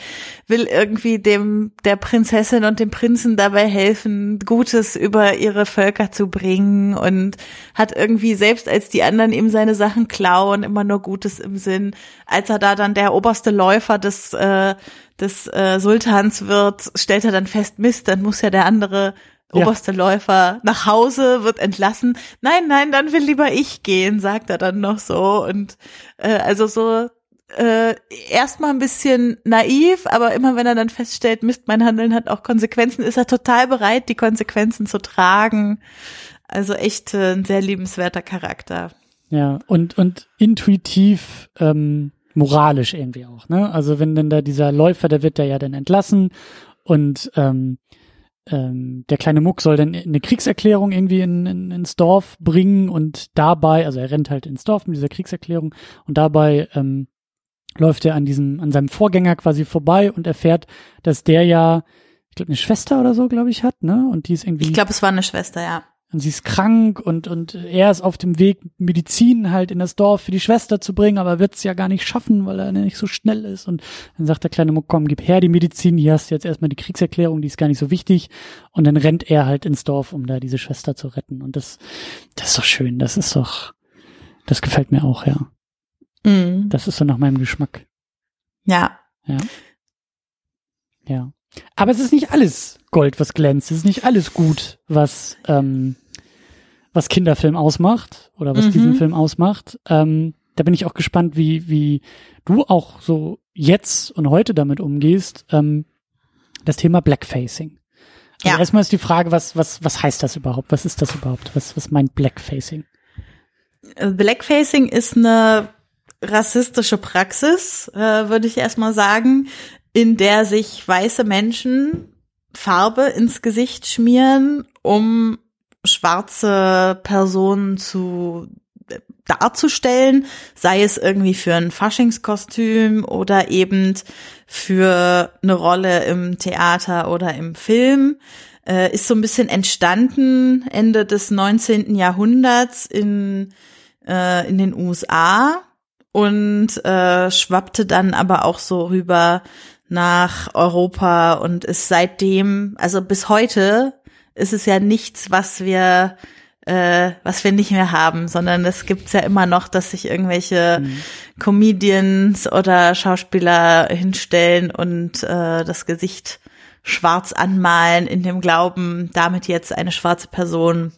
will irgendwie dem, der Prinzessin und dem Prinzen dabei helfen, Gutes über ihre Völker zu bringen und hat irgendwie selbst als die anderen ihm seine Sachen klauen, immer nur Gutes im Sinn. Als er da dann der oberste Läufer des, äh, des äh, Sultans wird, stellt er dann fest, Mist, dann muss ja der andere oberste Läufer nach Hause, wird entlassen. Nein, nein, dann will lieber ich gehen, sagt er dann noch so. Und äh, also so äh, erstmal ein bisschen naiv, aber immer wenn er dann feststellt, Mist, mein Handeln hat auch Konsequenzen, ist er total bereit, die Konsequenzen zu tragen. Also echt äh, ein sehr liebenswerter Charakter. Ja, und, und intuitiv ähm, moralisch irgendwie auch, ne? Also wenn denn da dieser Läufer, der wird da ja dann entlassen und ähm, ähm, der kleine Muck soll dann eine Kriegserklärung irgendwie in, in, ins Dorf bringen und dabei, also er rennt halt ins Dorf mit dieser Kriegserklärung und dabei ähm, läuft er an diesem, an seinem Vorgänger quasi vorbei und erfährt, dass der ja, ich glaube, eine Schwester oder so, glaube ich, hat, ne? Und die ist irgendwie. Ich glaube, es war eine Schwester, ja und sie ist krank und, und er ist auf dem Weg, Medizin halt in das Dorf für die Schwester zu bringen, aber wird es ja gar nicht schaffen, weil er nicht so schnell ist. Und dann sagt der kleine Muck, komm, gib her die Medizin, hier hast du jetzt erstmal die Kriegserklärung, die ist gar nicht so wichtig. Und dann rennt er halt ins Dorf, um da diese Schwester zu retten. Und das, das ist doch schön, das ist doch, das gefällt mir auch, ja. Mhm. Das ist so nach meinem Geschmack. Ja. Ja. Ja. Aber es ist nicht alles Gold, was glänzt. Es ist nicht alles gut, was ähm, was Kinderfilm ausmacht oder was mhm. diesen Film ausmacht. Ähm, da bin ich auch gespannt, wie, wie du auch so jetzt und heute damit umgehst. Ähm, das Thema Blackfacing. Also ja. erstmal ist die Frage, was, was, was heißt das überhaupt? Was ist das überhaupt? Was, was meint Blackfacing? Blackfacing ist eine rassistische Praxis, äh, würde ich erstmal sagen, in der sich weiße Menschen Farbe ins Gesicht schmieren, um schwarze Personen zu äh, darzustellen, sei es irgendwie für ein Faschingskostüm oder eben für eine Rolle im Theater oder im Film, äh, ist so ein bisschen entstanden Ende des 19. Jahrhunderts in, äh, in den USA und äh, schwappte dann aber auch so rüber nach Europa und ist seitdem, also bis heute ist es ja nichts, was wir äh, was wir nicht mehr haben, sondern es gibt's ja immer noch, dass sich irgendwelche mhm. Comedians oder Schauspieler hinstellen und äh, das Gesicht schwarz anmalen in dem Glauben, damit jetzt eine schwarze Person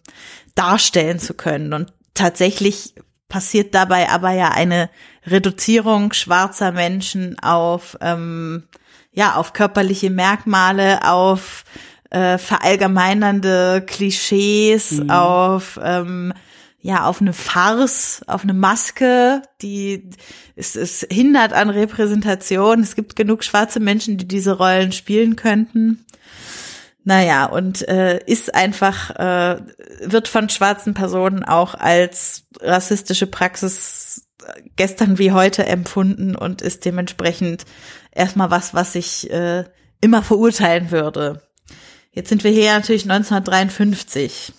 darstellen zu können. Und tatsächlich passiert dabei aber ja eine Reduzierung schwarzer Menschen auf ähm, ja auf körperliche Merkmale, auf äh, verallgemeinernde Klischees, mhm. auf ähm, ja auf eine Farce, auf eine Maske, die es, es hindert an Repräsentation. Es gibt genug schwarze Menschen, die diese Rollen spielen könnten. Naja, und äh, ist einfach, äh, wird von schwarzen Personen auch als rassistische Praxis gestern wie heute empfunden und ist dementsprechend erstmal was, was ich äh, immer verurteilen würde. Jetzt sind wir hier natürlich 1953.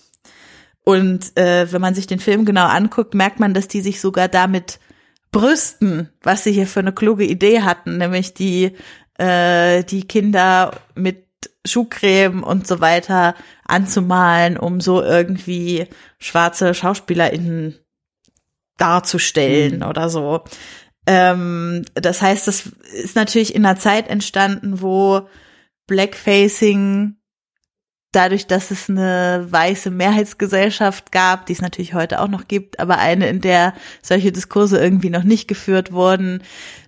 Und äh, wenn man sich den Film genau anguckt, merkt man, dass die sich sogar damit brüsten, was sie hier für eine kluge Idee hatten, nämlich die, äh, die Kinder mit Schuhcreme und so weiter anzumalen, um so irgendwie schwarze SchauspielerInnen darzustellen mhm. oder so. Ähm, das heißt, das ist natürlich in einer Zeit entstanden, wo Blackfacing dadurch, dass es eine weiße Mehrheitsgesellschaft gab, die es natürlich heute auch noch gibt, aber eine, in der solche Diskurse irgendwie noch nicht geführt wurden,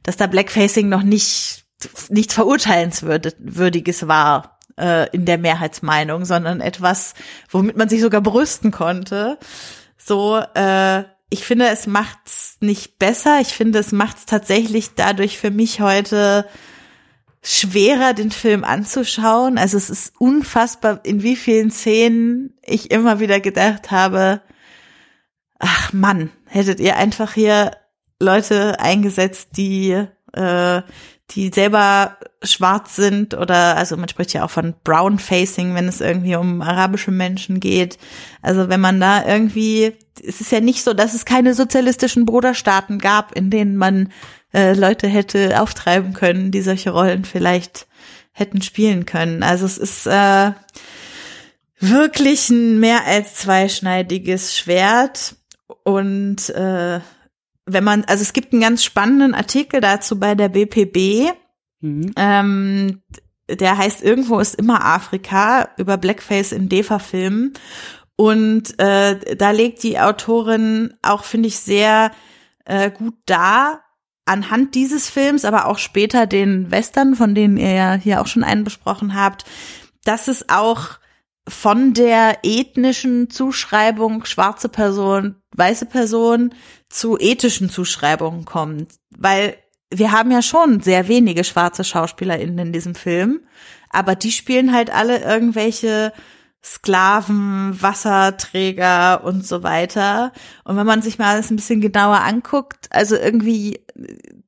dass da Blackfacing noch nicht nichts verurteilenswürdiges war äh, in der Mehrheitsmeinung, sondern etwas, womit man sich sogar brüsten konnte. So, äh, ich finde, es macht's nicht besser. Ich finde, es macht's tatsächlich dadurch für mich heute schwerer, den Film anzuschauen. Also es ist unfassbar, in wie vielen Szenen ich immer wieder gedacht habe, ach Mann, hättet ihr einfach hier Leute eingesetzt, die, äh, die selber schwarz sind oder also man spricht ja auch von Brown Facing, wenn es irgendwie um arabische Menschen geht. Also wenn man da irgendwie, es ist ja nicht so, dass es keine sozialistischen Bruderstaaten gab, in denen man äh, Leute hätte auftreiben können, die solche Rollen vielleicht hätten spielen können. Also es ist äh, wirklich ein mehr als zweischneidiges Schwert und äh, wenn man, also es gibt einen ganz spannenden Artikel dazu bei der BPB. Mhm. Ähm, der heißt Irgendwo ist immer Afrika über Blackface in DEFA-Filmen. Und äh, da legt die Autorin auch, finde ich, sehr äh, gut dar, anhand dieses Films, aber auch später den Western, von denen ihr ja hier auch schon einen besprochen habt, dass es auch von der ethnischen Zuschreibung schwarze Person, weiße Person zu ethischen Zuschreibungen kommt. Weil wir haben ja schon sehr wenige schwarze SchauspielerInnen in diesem Film, aber die spielen halt alle irgendwelche Sklaven, Wasserträger und so weiter. Und wenn man sich mal alles ein bisschen genauer anguckt, also irgendwie,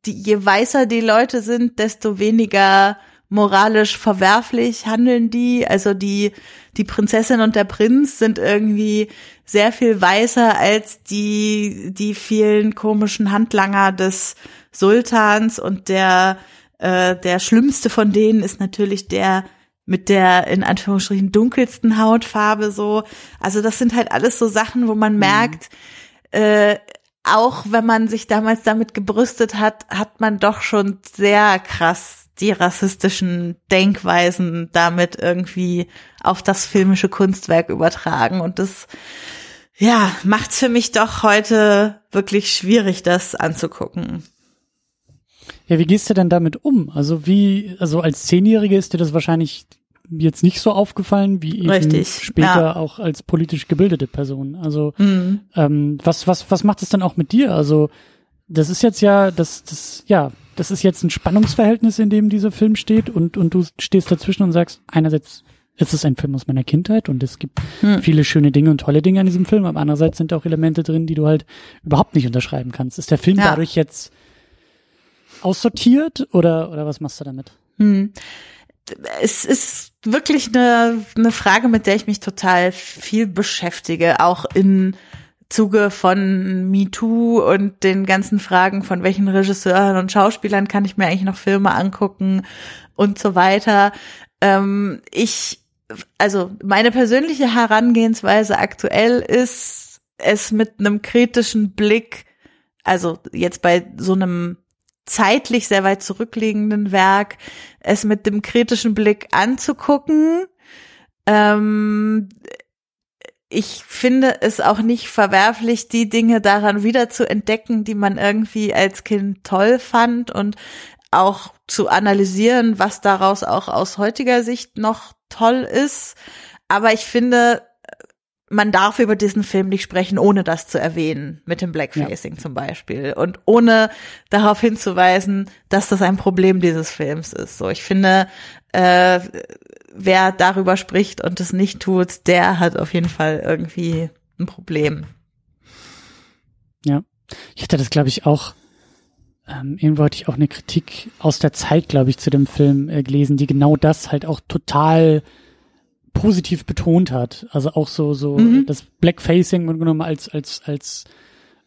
die, je weißer die Leute sind, desto weniger moralisch verwerflich handeln die. Also die, die Prinzessin und der Prinz sind irgendwie sehr viel weißer als die, die vielen komischen Handlanger des Sultans und der, äh, der schlimmste von denen ist natürlich der mit der in Anführungsstrichen dunkelsten Hautfarbe so. Also das sind halt alles so Sachen, wo man mhm. merkt, äh, auch wenn man sich damals damit gebrüstet hat, hat man doch schon sehr krass die rassistischen Denkweisen damit irgendwie auf das filmische Kunstwerk übertragen. Und das, ja, macht's für mich doch heute wirklich schwierig, das anzugucken. Ja, wie gehst du denn damit um? Also wie, also als Zehnjährige ist dir das wahrscheinlich jetzt nicht so aufgefallen wie eben Richtig, später ja. auch als politisch gebildete Person. Also mhm. ähm, was was was macht es dann auch mit dir? Also das ist jetzt ja das das ja das ist jetzt ein Spannungsverhältnis, in dem dieser Film steht und, und du stehst dazwischen und sagst, einerseits ist es ein Film aus meiner Kindheit und es gibt hm. viele schöne Dinge und tolle Dinge an diesem Film, aber andererseits sind auch Elemente drin, die du halt überhaupt nicht unterschreiben kannst. Ist der Film ja. dadurch jetzt aussortiert oder, oder was machst du damit? Hm. Es ist wirklich eine, eine Frage, mit der ich mich total viel beschäftige, auch in Zuge von MeToo und den ganzen Fragen von welchen Regisseuren und Schauspielern kann ich mir eigentlich noch Filme angucken und so weiter. Ähm, ich, also meine persönliche Herangehensweise aktuell ist, es mit einem kritischen Blick, also jetzt bei so einem zeitlich sehr weit zurückliegenden Werk, es mit dem kritischen Blick anzugucken. Ähm, ich finde es auch nicht verwerflich, die Dinge daran wieder zu entdecken, die man irgendwie als Kind toll fand und auch zu analysieren, was daraus auch aus heutiger Sicht noch toll ist. Aber ich finde, man darf über diesen Film nicht sprechen, ohne das zu erwähnen, mit dem Blackfacing ja. zum Beispiel. Und ohne darauf hinzuweisen, dass das ein Problem dieses Films ist. So, ich finde, äh, wer darüber spricht und es nicht tut, der hat auf jeden Fall irgendwie ein Problem. Ja, ich hatte das, glaube ich, auch. Ähm, irgendwo hatte ich auch eine Kritik aus der Zeit, glaube ich, zu dem Film äh, gelesen, die genau das halt auch total positiv betont hat. Also auch so so mhm. das Blackfacing und genommen als als als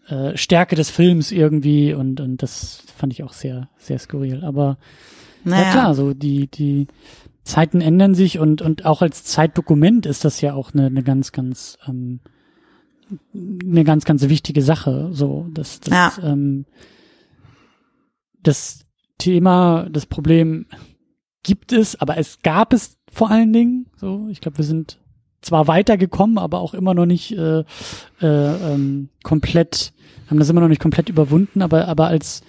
äh, Stärke des Films irgendwie und und das fand ich auch sehr sehr skurril. Aber naja. ja klar, so die die Zeiten ändern sich und, und auch als Zeitdokument ist das ja auch eine, eine ganz, ganz, ähm, eine ganz, ganz wichtige Sache. So, das, das, ja. ähm, das Thema, das Problem gibt es, aber es gab es vor allen Dingen. So, ich glaube, wir sind zwar weitergekommen, aber auch immer noch nicht äh, äh, ähm, komplett, haben das immer noch nicht komplett überwunden, aber, aber als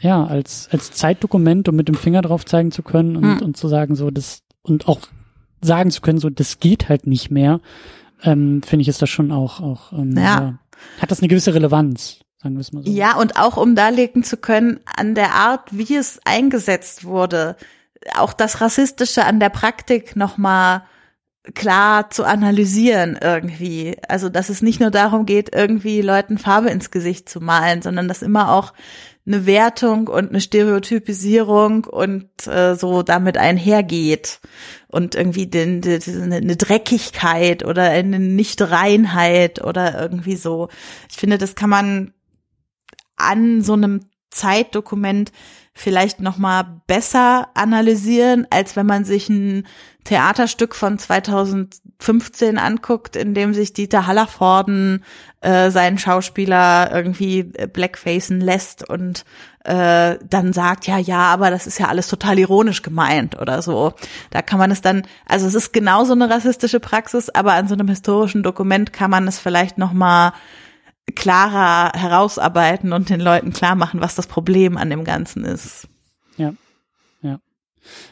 ja, als, als Zeitdokument, um mit dem Finger drauf zeigen zu können und, hm. und zu sagen, so, das, und auch sagen zu können, so, das geht halt nicht mehr, ähm, finde ich, ist das schon auch, auch, ähm, ja. ja. Hat das eine gewisse Relevanz, sagen wir es mal so. Ja, und auch um darlegen zu können, an der Art, wie es eingesetzt wurde, auch das Rassistische an der Praktik nochmal klar zu analysieren irgendwie. Also, dass es nicht nur darum geht, irgendwie Leuten Farbe ins Gesicht zu malen, sondern dass immer auch eine Wertung und eine Stereotypisierung und äh, so damit einhergeht und irgendwie den, den, eine Dreckigkeit oder eine Nichtreinheit oder irgendwie so. Ich finde, das kann man an so einem Zeitdokument vielleicht noch mal besser analysieren, als wenn man sich ein Theaterstück von 2015 anguckt, in dem sich Dieter Hallervorden äh, seinen Schauspieler irgendwie blackfacen lässt und äh, dann sagt, ja, ja, aber das ist ja alles total ironisch gemeint oder so. Da kann man es dann, also es ist genauso eine rassistische Praxis, aber an so einem historischen Dokument kann man es vielleicht noch mal klarer herausarbeiten und den Leuten klar machen, was das Problem an dem Ganzen ist.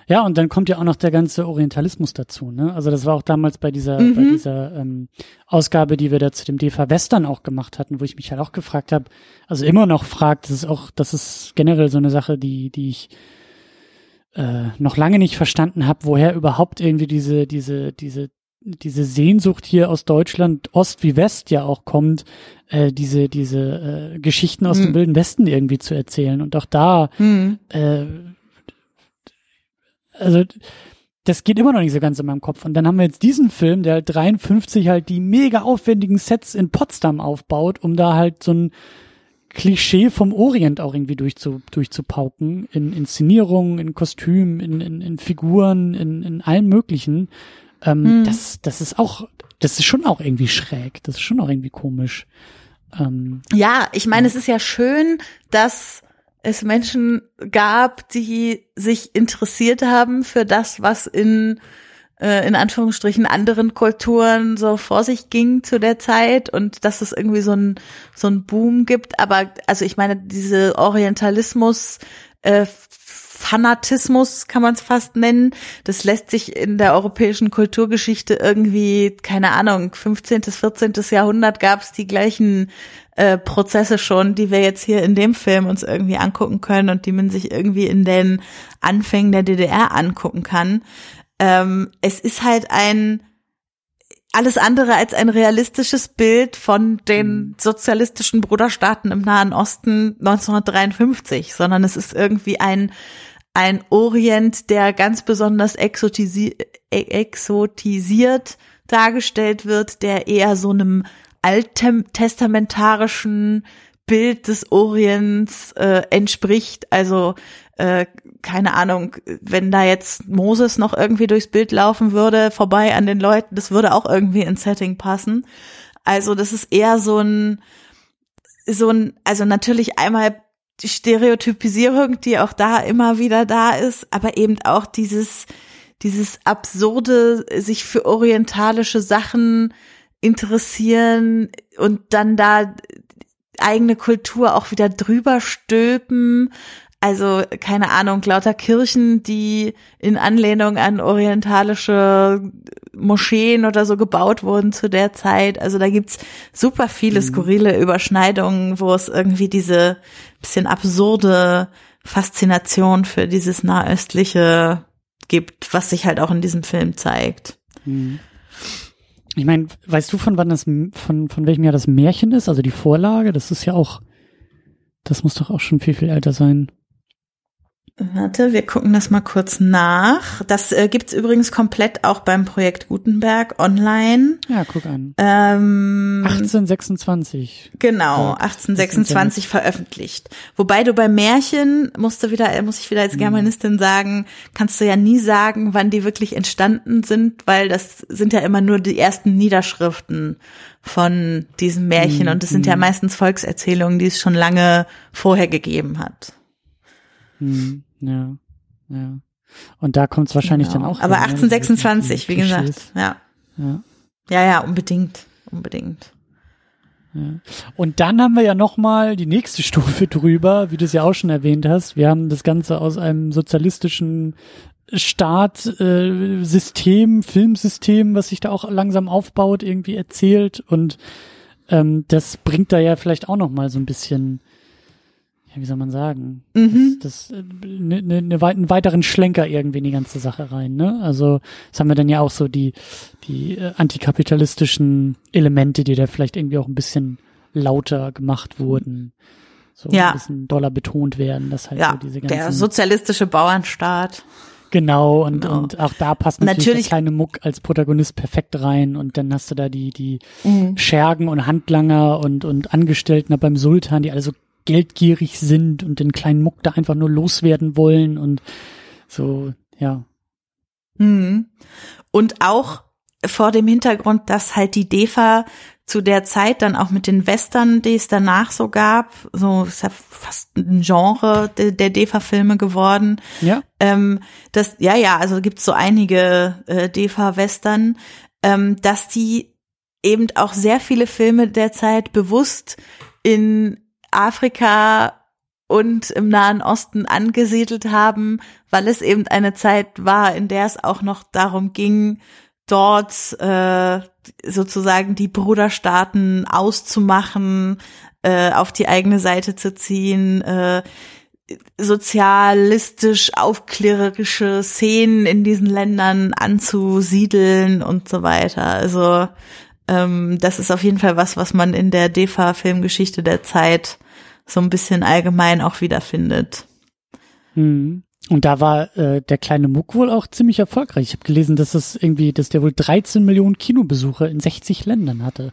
Ja. Und dann kommt ja auch noch der ganze Orientalismus dazu, ne? Also das war auch damals bei dieser, mhm. bei dieser ähm, Ausgabe, die wir da zu dem DEFA Western auch gemacht hatten, wo ich mich halt auch gefragt habe, also immer noch fragt, das ist auch, das ist generell so eine Sache, die, die ich äh, noch lange nicht verstanden habe, woher überhaupt irgendwie diese, diese, diese diese Sehnsucht hier aus Deutschland, Ost wie West ja auch kommt, äh, diese, diese äh, Geschichten aus hm. dem Wilden Westen irgendwie zu erzählen. Und auch da, hm. äh, also das geht immer noch nicht so ganz in meinem Kopf. Und dann haben wir jetzt diesen Film, der halt 53 halt die mega aufwendigen Sets in Potsdam aufbaut, um da halt so ein Klischee vom Orient auch irgendwie durchzu, durchzupauken, in Inszenierungen, in Kostümen, in, in, in Figuren, in, in allem Möglichen. Ähm, hm. das, das ist auch, das ist schon auch irgendwie schräg. Das ist schon auch irgendwie komisch. Ähm, ja, ich meine, es ist ja schön, dass es Menschen gab, die sich interessiert haben für das, was in äh, in Anführungsstrichen anderen Kulturen so vor sich ging zu der Zeit und dass es irgendwie so ein so ein Boom gibt. Aber also ich meine, diese Orientalismus äh, Fanatismus kann man es fast nennen. Das lässt sich in der europäischen Kulturgeschichte irgendwie, keine Ahnung, 15., 14. Jahrhundert gab es die gleichen äh, Prozesse schon, die wir jetzt hier in dem Film uns irgendwie angucken können und die man sich irgendwie in den Anfängen der DDR angucken kann. Ähm, es ist halt ein alles andere als ein realistisches Bild von den mhm. sozialistischen Bruderstaaten im Nahen Osten 1953, sondern es ist irgendwie ein ein Orient, der ganz besonders exotisi e-, exotisiert dargestellt wird, der eher so einem alttestamentarischen Bild des Orients äh, entspricht. Also äh, keine Ahnung, wenn da jetzt Moses noch irgendwie durchs Bild laufen würde, vorbei an den Leuten, das würde auch irgendwie ins Setting passen. Also das ist eher so ein so ein, also natürlich einmal die Stereotypisierung, die auch da immer wieder da ist, aber eben auch dieses, dieses absurde, sich für orientalische Sachen interessieren und dann da eigene Kultur auch wieder drüber stülpen. Also keine Ahnung, lauter Kirchen, die in Anlehnung an orientalische Moscheen oder so gebaut wurden zu der Zeit. Also da gibt's super viele mhm. skurrile Überschneidungen, wo es irgendwie diese bisschen absurde Faszination für dieses nahöstliche gibt, was sich halt auch in diesem Film zeigt. Mhm. Ich meine, weißt du von wann das von von welchem Jahr das Märchen ist, also die Vorlage? Das ist ja auch, das muss doch auch schon viel viel älter sein. Warte, wir gucken das mal kurz nach. Das äh, gibt's übrigens komplett auch beim Projekt Gutenberg online. Ja, guck an. Ähm, 1826. Genau, 1826 veröffentlicht. Wobei du bei Märchen musst du wieder, muss ich wieder als hm. Germanistin sagen, kannst du ja nie sagen, wann die wirklich entstanden sind, weil das sind ja immer nur die ersten Niederschriften von diesem Märchen mhm. und es sind ja hm. meistens Volkserzählungen, die es schon lange vorher gegeben hat. Hm, ja, ja. Und da kommt es wahrscheinlich genau. dann auch. Aber 1826, ne? wie gesagt, ja. ja. Ja, ja, unbedingt, unbedingt. Ja. Und dann haben wir ja noch mal die nächste Stufe drüber, wie du es ja auch schon erwähnt hast. Wir haben das Ganze aus einem sozialistischen Staat, äh, System, Filmsystem, was sich da auch langsam aufbaut, irgendwie erzählt und ähm, das bringt da ja vielleicht auch noch mal so ein bisschen ja, wie soll man sagen, Mhm. das, das ne, ne, ne, wei- einen weiteren Schlenker irgendwie in die ganze Sache rein, ne? Also das haben wir dann ja auch so die die äh, antikapitalistischen Elemente, die da vielleicht irgendwie auch ein bisschen lauter gemacht wurden, so Ja. ein bisschen doller betont werden, dass halt Ja, so diese ganzen der sozialistische Bauernstaat. genau und Genau. und auch da passt natürlich, Natürlich- der kleine Muck als Protagonist perfekt rein und dann hast du da die die Mhm. Schergen und Handlanger und, und Angestellten beim Sultan, die alle so geldgierig sind und den kleinen Muck da einfach nur loswerden wollen und so, ja. Mhm. Und auch vor dem Hintergrund, dass halt die DEFA zu der Zeit dann auch mit den Western, die es danach so gab, so ist ja fast ein Genre der, der DEFA-Filme geworden. Ja, Ähm, das, ja, ja, also gibt's so einige äh, DEFA-Western, ähm, dass die eben auch sehr viele Filme der Zeit bewusst in Afrika und im Nahen Osten angesiedelt haben, weil es eben eine Zeit war, in der es auch noch darum ging, dort äh, sozusagen die Bruderstaaten auszumachen, äh, auf die eigene Seite zu ziehen, äh, sozialistisch aufklärerische Szenen in diesen Ländern anzusiedeln und so weiter. Also ähm, das ist auf jeden Fall was, was man in der DEFA-Filmgeschichte der Zeit so ein bisschen allgemein auch wiederfindet. Mhm. Und da war äh, der kleine Muck wohl auch ziemlich erfolgreich. Ich habe gelesen, dass es irgendwie, dass der wohl 13 Millionen Kinobesucher in 60 Ländern hatte.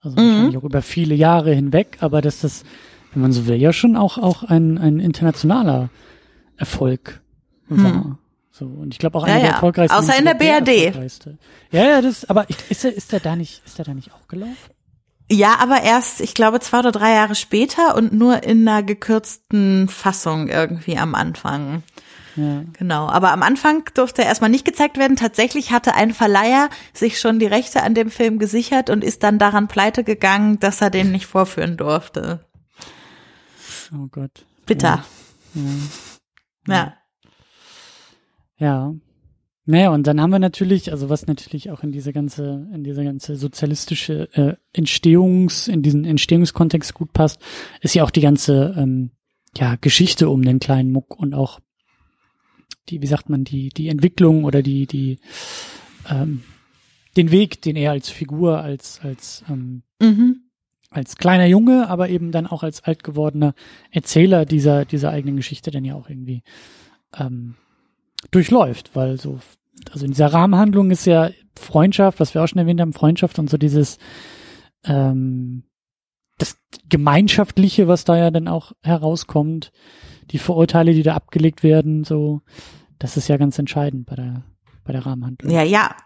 Also Mhm. wahrscheinlich auch über viele Jahre hinweg, aber dass das, wenn man so will, ja schon auch auch ein, ein internationaler Erfolg war. So, und ich glaube auch Hm. Ja, einer der ja. erfolgreichsten. Außer in der BRD. Ja, ja, das, aber ich- ist er, ist er da nicht, ist er da nicht auch gelaufen? Ja, aber erst, ich glaube, zwei oder drei Jahre später und nur in einer gekürzten Fassung irgendwie am Anfang. Ja. Genau, aber am Anfang durfte er erstmal nicht gezeigt werden. Tatsächlich hatte ein Verleiher sich schon die Rechte an dem Film gesichert und ist dann daran pleite gegangen, dass er den nicht vorführen durfte. Oh Gott. Bitter. Ja. Ja. Ja. Naja, und dann haben wir natürlich, also was natürlich auch in diese ganze, in diese ganze sozialistische äh, Entstehungs, in diesen Entstehungskontext gut passt, ist ja auch die ganze ähm, ja, Geschichte um den kleinen Muck und auch die, wie sagt man, die, die Entwicklung oder die, die ähm, den Weg, den er als Figur, als, als ähm, Mhm. als kleiner Junge, aber eben dann auch als alt gewordener Erzähler dieser, dieser eigenen Geschichte dann ja auch irgendwie ähm, durchläuft, weil so, also in dieser Rahmenhandlung ist ja Freundschaft, was wir auch schon erwähnt haben, Freundschaft und so dieses ähm, das Gemeinschaftliche, was da ja dann auch herauskommt, die Vorurteile, die da abgelegt werden, so, das ist ja ganz entscheidend bei der, bei der Rahmenhandlung. Ja, ja.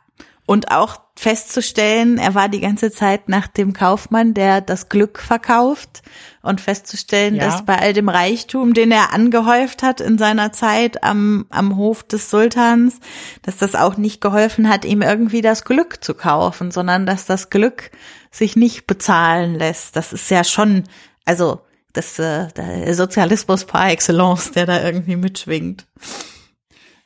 Und auch festzustellen, er war die ganze Zeit nach dem Kaufmann, der das Glück verkauft und festzustellen, Ja. dass bei all dem Reichtum, den er angehäuft hat in seiner Zeit am, am Hof des Sultans, dass das auch nicht geholfen hat, ihm irgendwie das Glück zu kaufen, sondern dass das Glück sich nicht bezahlen lässt. Das ist ja schon, also das äh, der Sozialismus par excellence, der da irgendwie mitschwingt.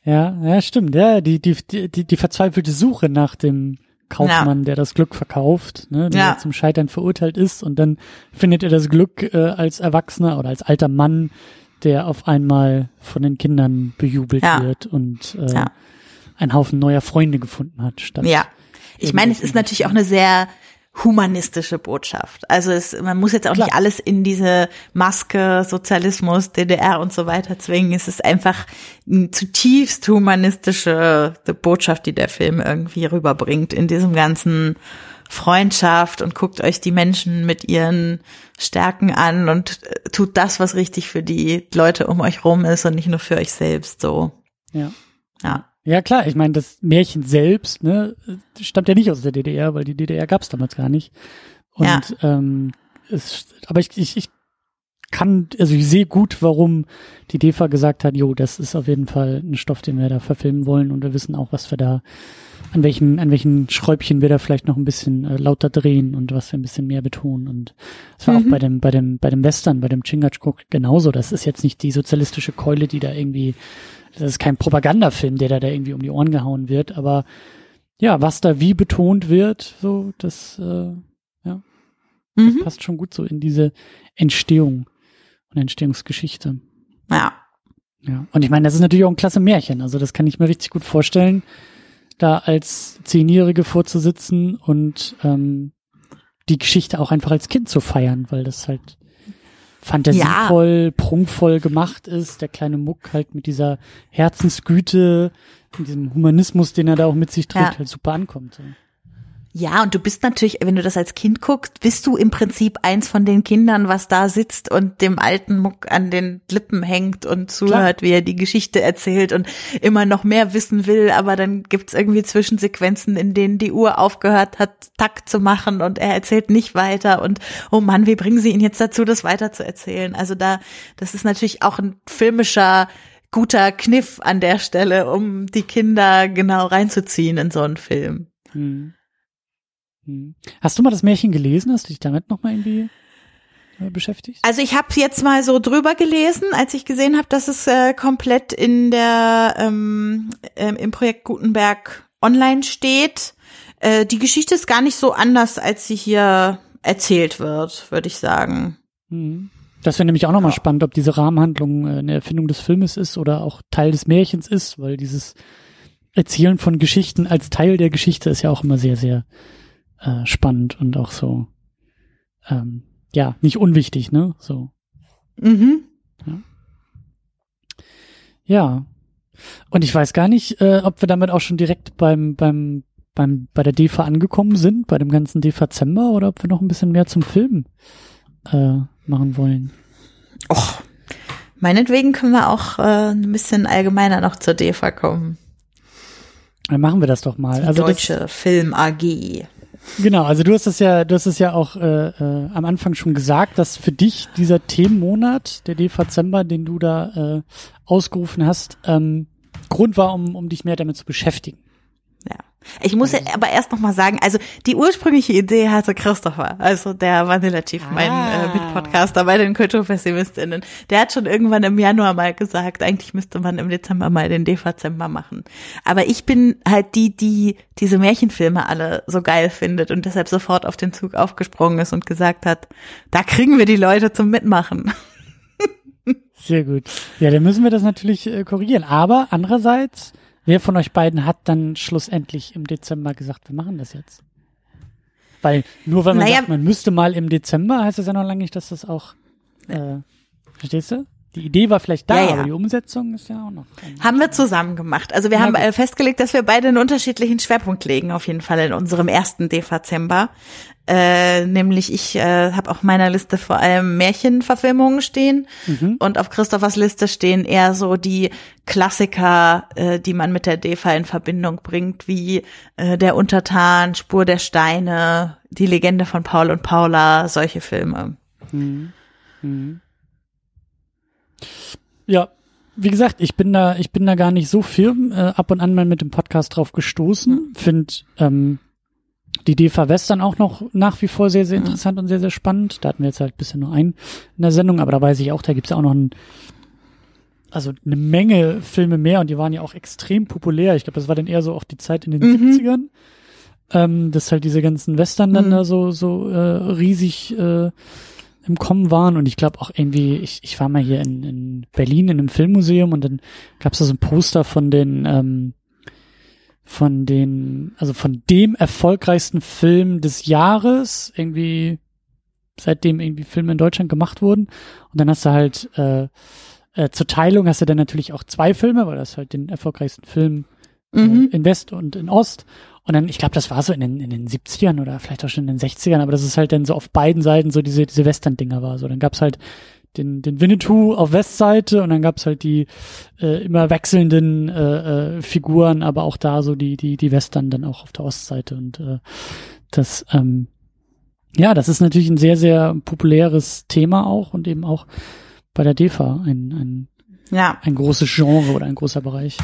Ja, ja, stimmt. Ja, die, die, die, die verzweifelte Suche nach dem Kaufmann, der das Glück verkauft, ne, der Ja. zum Scheitern verurteilt ist und dann findet er das Glück äh, als Erwachsener oder als alter Mann, der auf einmal von den Kindern bejubelt Ja. wird und äh, Ja. einen Haufen neuer Freunde gefunden hat. Statt Ja. Ich meine, es ist natürlich auch eine sehr humanistische Botschaft. Also es, man muss jetzt auch Klar. nicht alles in diese Maske, Sozialismus, DDR und so weiter zwingen. Es ist einfach eine zutiefst humanistische Botschaft, die der Film irgendwie rüberbringt in diesem ganzen Freundschaft und guckt euch die Menschen mit ihren Stärken an und äh, tut das, was richtig für die Leute um euch rum ist und nicht nur für euch selbst so. Ja. Ja. Ja klar, ich meine, das Märchen selbst, ne, stammt ja nicht aus der DDR, weil die DDR gab es damals gar nicht. Und Ja. ähm, es, aber ich, ich, ich kann, also ich sehe gut, warum die DEFA gesagt hat, jo, das ist auf jeden Fall ein Stoff, den wir da verfilmen wollen und wir wissen auch, was wir da, an welchen, an welchen Schräubchen wir da vielleicht noch ein bisschen äh, lauter drehen und was wir ein bisschen mehr betonen. Und das war auch Mhm. bei dem, bei dem, bei dem Western, bei dem Chingachgook genauso. Das ist jetzt nicht die sozialistische Keule, die da irgendwie das ist kein Propagandafilm, der da, da irgendwie um die Ohren gehauen wird, aber ja, was da wie betont wird, so, das, äh, das Mhm. passt schon gut so in diese Entstehung und Entstehungsgeschichte. Ja. Ja. Und ich meine, das ist natürlich auch ein klasse Märchen. Also das kann ich mir richtig gut vorstellen, da als Zehnjährige vorzusitzen und ähm, die Geschichte auch einfach als Kind zu feiern, weil das halt fantasievoll, ja. prunkvoll gemacht ist. Der kleine Muck halt mit dieser Herzensgüte, mit diesem Humanismus, den er da auch mit sich trägt, ja. halt super ankommt. So. Ja, und du bist natürlich, wenn du das als Kind guckst, bist du im Prinzip eins von den Kindern, was da sitzt und dem alten Muck an den Lippen hängt und zuhört, Klar. wie er die Geschichte erzählt und immer noch mehr wissen will, aber dann gibt's irgendwie Zwischensequenzen, in denen die Uhr aufgehört hat, Takt zu machen und er erzählt nicht weiter und oh Mann, wie bringen sie ihn jetzt dazu, das weiter zu erzählen? Also da, das ist natürlich auch ein filmischer guter Kniff an der Stelle, um die Kinder genau reinzuziehen in so einen Film. Hm. Hm. Hast du mal das Märchen gelesen? Hast du dich damit nochmal irgendwie äh, beschäftigt? Also ich habe jetzt mal so drüber gelesen, als ich gesehen habe, dass es äh, komplett in der ähm, äh, im Projekt Gutenberg online steht. Äh, die Geschichte ist gar nicht so anders, als sie hier erzählt wird, würde ich sagen. Hm. Das wäre nämlich auch nochmal ja. spannend, ob diese Rahmenhandlung äh, eine Erfindung des Filmes ist oder auch Teil des Märchens ist, weil dieses Erzählen von Geschichten als Teil der Geschichte ist ja auch immer sehr, sehr äh, spannend und auch so, ähm, ja, nicht unwichtig, ne? So. Mhm. Ja. ja. Und ich weiß gar nicht, äh, ob wir damit auch schon direkt beim, beim, beim, bei der DEFA angekommen sind, bei dem ganzen DEFA-Zember, oder ob wir noch ein bisschen mehr zum Film äh, machen wollen. Och, meinetwegen können wir auch äh, ein bisschen allgemeiner noch zur DEFA kommen. Dann machen wir das doch mal. Die also Deutsche das, Film AG. Genau, also du hast es ja, du hast es ja auch äh, äh, am Anfang schon gesagt, dass für dich dieser Themenmonat, der Dezember, den du da äh, ausgerufen hast, ähm, Grund war, um, um dich mehr damit zu beschäftigen. Ich muss ja aber erst noch mal sagen, also die ursprüngliche Idee hatte Christopher, also der Vanilla Chief, ah. mein äh, Mitpodcaster bei den KulturpessimistInnen. Der hat schon irgendwann im Januar mal gesagt, eigentlich müsste man im Dezember mal den Dezember machen. Aber ich bin halt die, die diese Märchenfilme alle so geil findet und deshalb sofort auf den Zug aufgesprungen ist und gesagt hat, da kriegen wir die Leute zum Mitmachen. Sehr gut. Ja, dann müssen wir das natürlich äh, korrigieren. Aber andererseits Wer von euch beiden hat dann schlussendlich im Dezember gesagt, wir machen das jetzt? Weil nur weil man naja, sagt, man müsste mal im Dezember, heißt das ja noch lange nicht, dass das auch, äh, verstehst du? Die Idee war vielleicht da, ja, ja. aber die Umsetzung ist ja auch noch. Haben wir zusammen gemacht. Also wir ja, haben gut. Äh, festgelegt, dass wir beide einen unterschiedlichen Schwerpunkt legen, auf jeden Fall in unserem ersten Dezember. Äh, nämlich ich äh, habe auf meiner Liste vor allem Märchenverfilmungen stehen mhm. und auf Christophers Liste stehen eher so die Klassiker, äh, die man mit der DEFA in Verbindung bringt, wie äh, Der Untertan, Spur der Steine, Die Legende von Paul und Paula, solche Filme. Mhm. Mhm. Ja, wie gesagt, ich bin da, ich bin da gar nicht so firm, äh, ab und an mal mit dem Podcast drauf gestoßen. Find ähm, die DEFA Western auch noch nach wie vor sehr, sehr interessant und sehr, sehr spannend. Da hatten wir jetzt halt bisher nur einen in der Sendung, aber da weiß ich auch, da gibt's ja auch noch ein, also eine Menge Filme mehr und die waren ja auch extrem populär. Ich glaube, das war dann eher so auch die Zeit in den mhm. 70ern. Ähm, dass halt diese ganzen Western dann mhm. da so, so äh, riesig äh, im Kommen waren und ich glaube auch irgendwie, ich, ich war mal hier in, in Berlin in einem Filmmuseum und dann gab's da so ein Poster von den ähm, von den, also von dem erfolgreichsten Film des Jahres, irgendwie, seitdem irgendwie Filme in Deutschland gemacht wurden. Und dann hast du halt, äh, äh, zur Teilung hast du dann natürlich auch zwei Filme, weil das halt den erfolgreichsten Film äh, mhm. in West und in Ost. Und dann, ich glaube, das war so in den, in den 70ern oder vielleicht auch schon in den 60ern, aber das ist halt dann so auf beiden Seiten so diese, diese Western-Dinger war. So, dann gab's halt den, den Winnetou auf Westseite und dann gab's halt die äh, immer wechselnden äh, äh, Figuren, aber auch da so die, die, die Western dann auch auf der Ostseite. Und äh, das, ähm, ja, das ist natürlich ein sehr, sehr populäres Thema auch und eben auch bei der DEFA ein, ein, ja. ein großes Genre oder ein großer Bereich.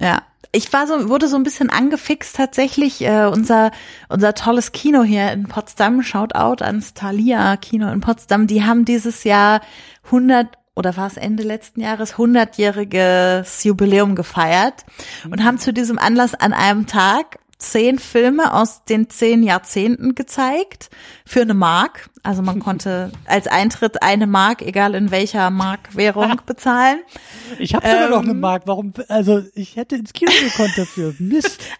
Ja, ich war so, wurde so ein bisschen angefixt tatsächlich. Äh, unser, unser tolles Kino hier in Potsdam, Shoutout ans Thalia Kino in Potsdam, die haben dieses Jahr 100 oder war es Ende letzten Jahres 100-jähriges Jubiläum gefeiert und haben zu diesem Anlass an einem Tag zehn Filme aus den zehn Jahrzehnten gezeigt für eine Mark. Also man konnte als Eintritt eine Mark, egal in welcher Markwährung, bezahlen. Ich habe sogar ähm, noch eine Mark. Warum? Also ich hätte ins Kino gekonnt dafür. Mist.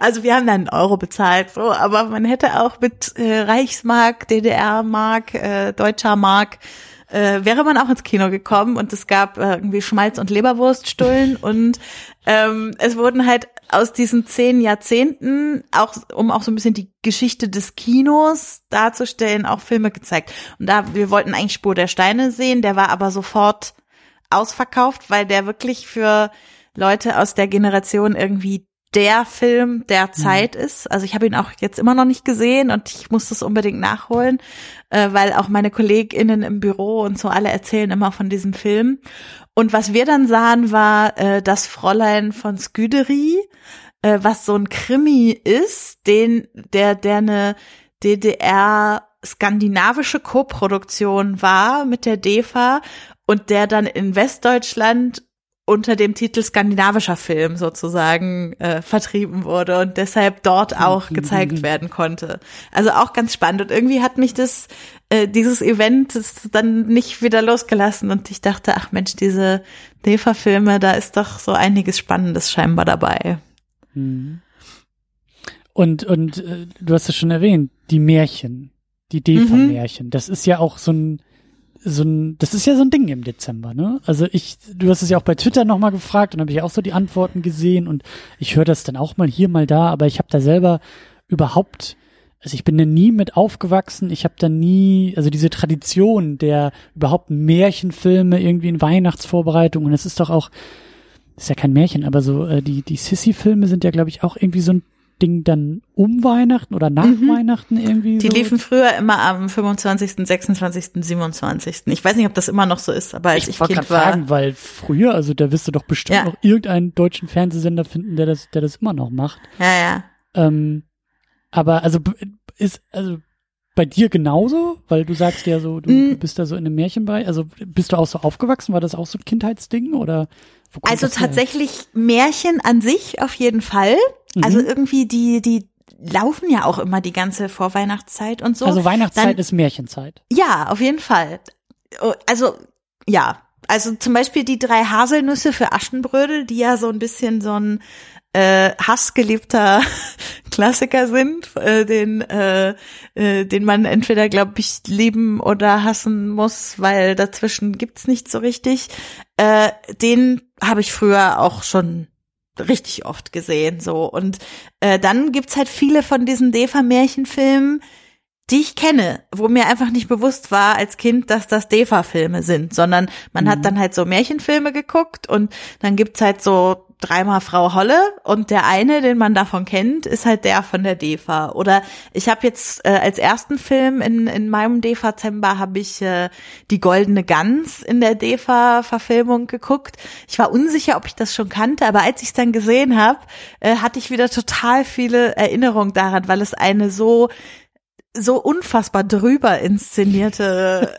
Also wir haben dann einen Euro bezahlt, so, aber man hätte auch mit äh, Reichsmark, DDR-Mark, äh, deutscher Mark äh, wäre man auch ins Kino gekommen und es gab äh, irgendwie Schmalz- und Leberwurststullen und ähm, es wurden halt aus diesen zehn Jahrzehnten, auch um auch so ein bisschen die Geschichte des Kinos darzustellen, auch Filme gezeigt. Und da, wir wollten eigentlich Spur der Steine sehen, der war aber sofort ausverkauft, weil der wirklich für Leute aus der Generation irgendwie der Film der mhm. Zeit mhm. ist. Also ich habe ihn auch jetzt immer noch nicht gesehen und ich muss das unbedingt nachholen, äh, weil auch meine KollegInnen im Büro und so alle erzählen immer von diesem Film. Und was wir dann sahen, war äh, das Fräulein von Sküderie, äh, was so ein Krimi ist, den der der eine DDR skandinavische Koproduktion war mit der DEFA und der dann in Westdeutschland unter dem Titel skandinavischer Film sozusagen äh, vertrieben wurde und deshalb dort auch gezeigt werden konnte. Also auch ganz spannend und irgendwie hat mich das äh, dieses Event ist dann nicht wieder losgelassen und ich dachte, ach Mensch, diese DEFA-Filme, da ist doch so einiges Spannendes scheinbar dabei. Mhm. Und und äh, du hast es schon erwähnt, die Märchen, die DEFA-Märchen, mhm. das ist ja auch so ein so ein, das ist ja so ein Ding im Dezember, ne? Also ich, du hast es ja auch bei Twitter nochmal gefragt und habe ich auch so die Antworten gesehen und ich höre das dann auch mal hier, mal da, aber ich habe da selber überhaupt, also ich bin da nie mit aufgewachsen, ich habe da nie, also diese Tradition der überhaupt Märchenfilme irgendwie in Weihnachtsvorbereitung und es ist doch auch, ist ja kein Märchen, aber so äh, die die Sissy-Filme sind ja glaube ich auch irgendwie so ein Ding dann um Weihnachten oder nach mhm. Weihnachten irgendwie? Die so? liefen früher immer am 25., 26., 27. Ich weiß nicht, ob das immer noch so ist, aber als ich, ich Kind war. Fragen, weil früher, also da wirst du doch bestimmt ja. noch irgendeinen deutschen Fernsehsender finden, der das, der das immer noch macht. Ja, ja. Ähm, aber also ist, also bei dir genauso? Weil du sagst ja so, du, du bist da so in einem Märchenbereich. Also bist du auch so aufgewachsen? War das auch so ein Kindheitsding oder? Also tatsächlich Märchen an sich auf jeden Fall. Mhm. Also irgendwie die, die laufen ja auch immer die ganze Vorweihnachtszeit und so. Also Weihnachtszeit Dann, ist Märchenzeit. Ja, auf jeden Fall. Oh, also, ja. Also zum Beispiel die drei Haselnüsse für Aschenbrödel, die ja so ein bisschen so ein äh, hassgeliebter Klassiker sind, äh, den, äh, äh, den man entweder, glaube ich, lieben oder hassen muss, weil dazwischen gibt's nicht so richtig. Äh, den habe ich früher auch schon richtig oft gesehen, so. Und äh, dann gibt's halt viele von diesen Defa-Märchenfilmen, die ich kenne, wo mir einfach nicht bewusst war als Kind, dass das Defa-Filme sind, sondern man mhm. hat dann halt so Märchenfilme geguckt und dann gibt's halt so dreimal Frau Holle und der eine, den man davon kennt, ist halt der von der DEFA. Oder ich habe jetzt äh, als ersten Film in, in meinem DEFA-Zember habe ich äh, die Goldene Gans in der DEFA-Verfilmung geguckt. Ich war unsicher, ob ich das schon kannte, aber als ich es dann gesehen habe, äh, hatte ich wieder total viele Erinnerungen daran, weil es eine so so unfassbar drüber inszenierte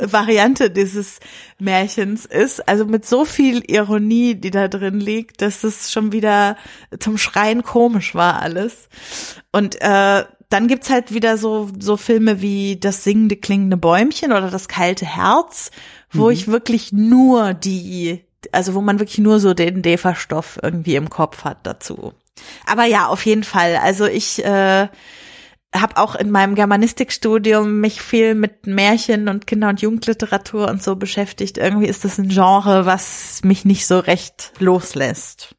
äh, Variante dieses Märchens ist. Also mit so viel Ironie, die da drin liegt, dass es schon wieder zum Schreien komisch war alles. Und äh, dann gibt's halt wieder so, so Filme wie Das singende klingende Bäumchen oder Das kalte Herz, wo mhm. ich wirklich nur die, also wo man wirklich nur so den Defa-Stoff irgendwie im Kopf hat dazu. Aber ja, auf jeden Fall. Also ich äh, habe auch in meinem Germanistikstudium mich viel mit Märchen und Kinder- und Jugendliteratur und so beschäftigt. Irgendwie ist das ein Genre, was mich nicht so recht loslässt.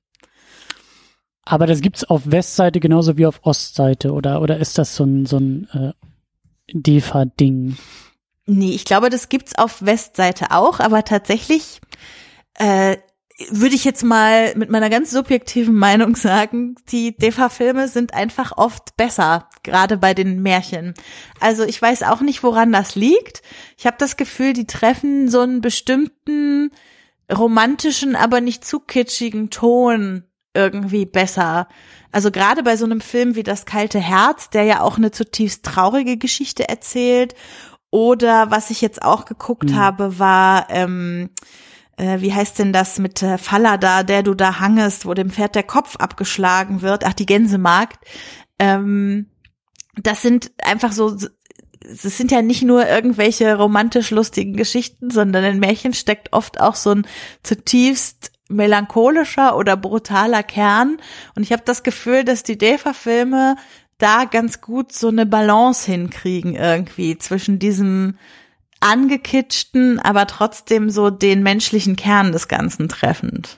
Aber das gibt's auf Westseite genauso wie auf Ostseite oder oder ist das so ein so ein äh, DEFA-Ding? Nee, ich glaube, das gibt's auf Westseite auch, aber tatsächlich äh, würde ich jetzt mal mit meiner ganz subjektiven Meinung sagen, die DEFA-Filme sind einfach oft besser, gerade bei den Märchen. Also ich weiß auch nicht, woran das liegt. Ich habe das Gefühl, die treffen so einen bestimmten romantischen, aber nicht zu kitschigen Ton irgendwie besser. Also gerade bei so einem Film wie Das kalte Herz, der ja auch eine zutiefst traurige Geschichte erzählt. Oder was ich jetzt auch geguckt mhm. habe, war ähm, äh, wie heißt denn das mit äh, Fallada, der du da hangest, wo dem Pferd der Kopf abgeschlagen wird, ach, die Gänsemarkt. Ähm, das sind einfach so, es sind ja nicht nur irgendwelche romantisch lustigen Geschichten, sondern in Märchen steckt oft auch so ein zutiefst melancholischer oder brutaler Kern. Und ich habe das Gefühl, dass die Defa-Filme da ganz gut so eine Balance hinkriegen irgendwie zwischen diesem angekitschten, aber trotzdem so den menschlichen Kern des Ganzen treffend.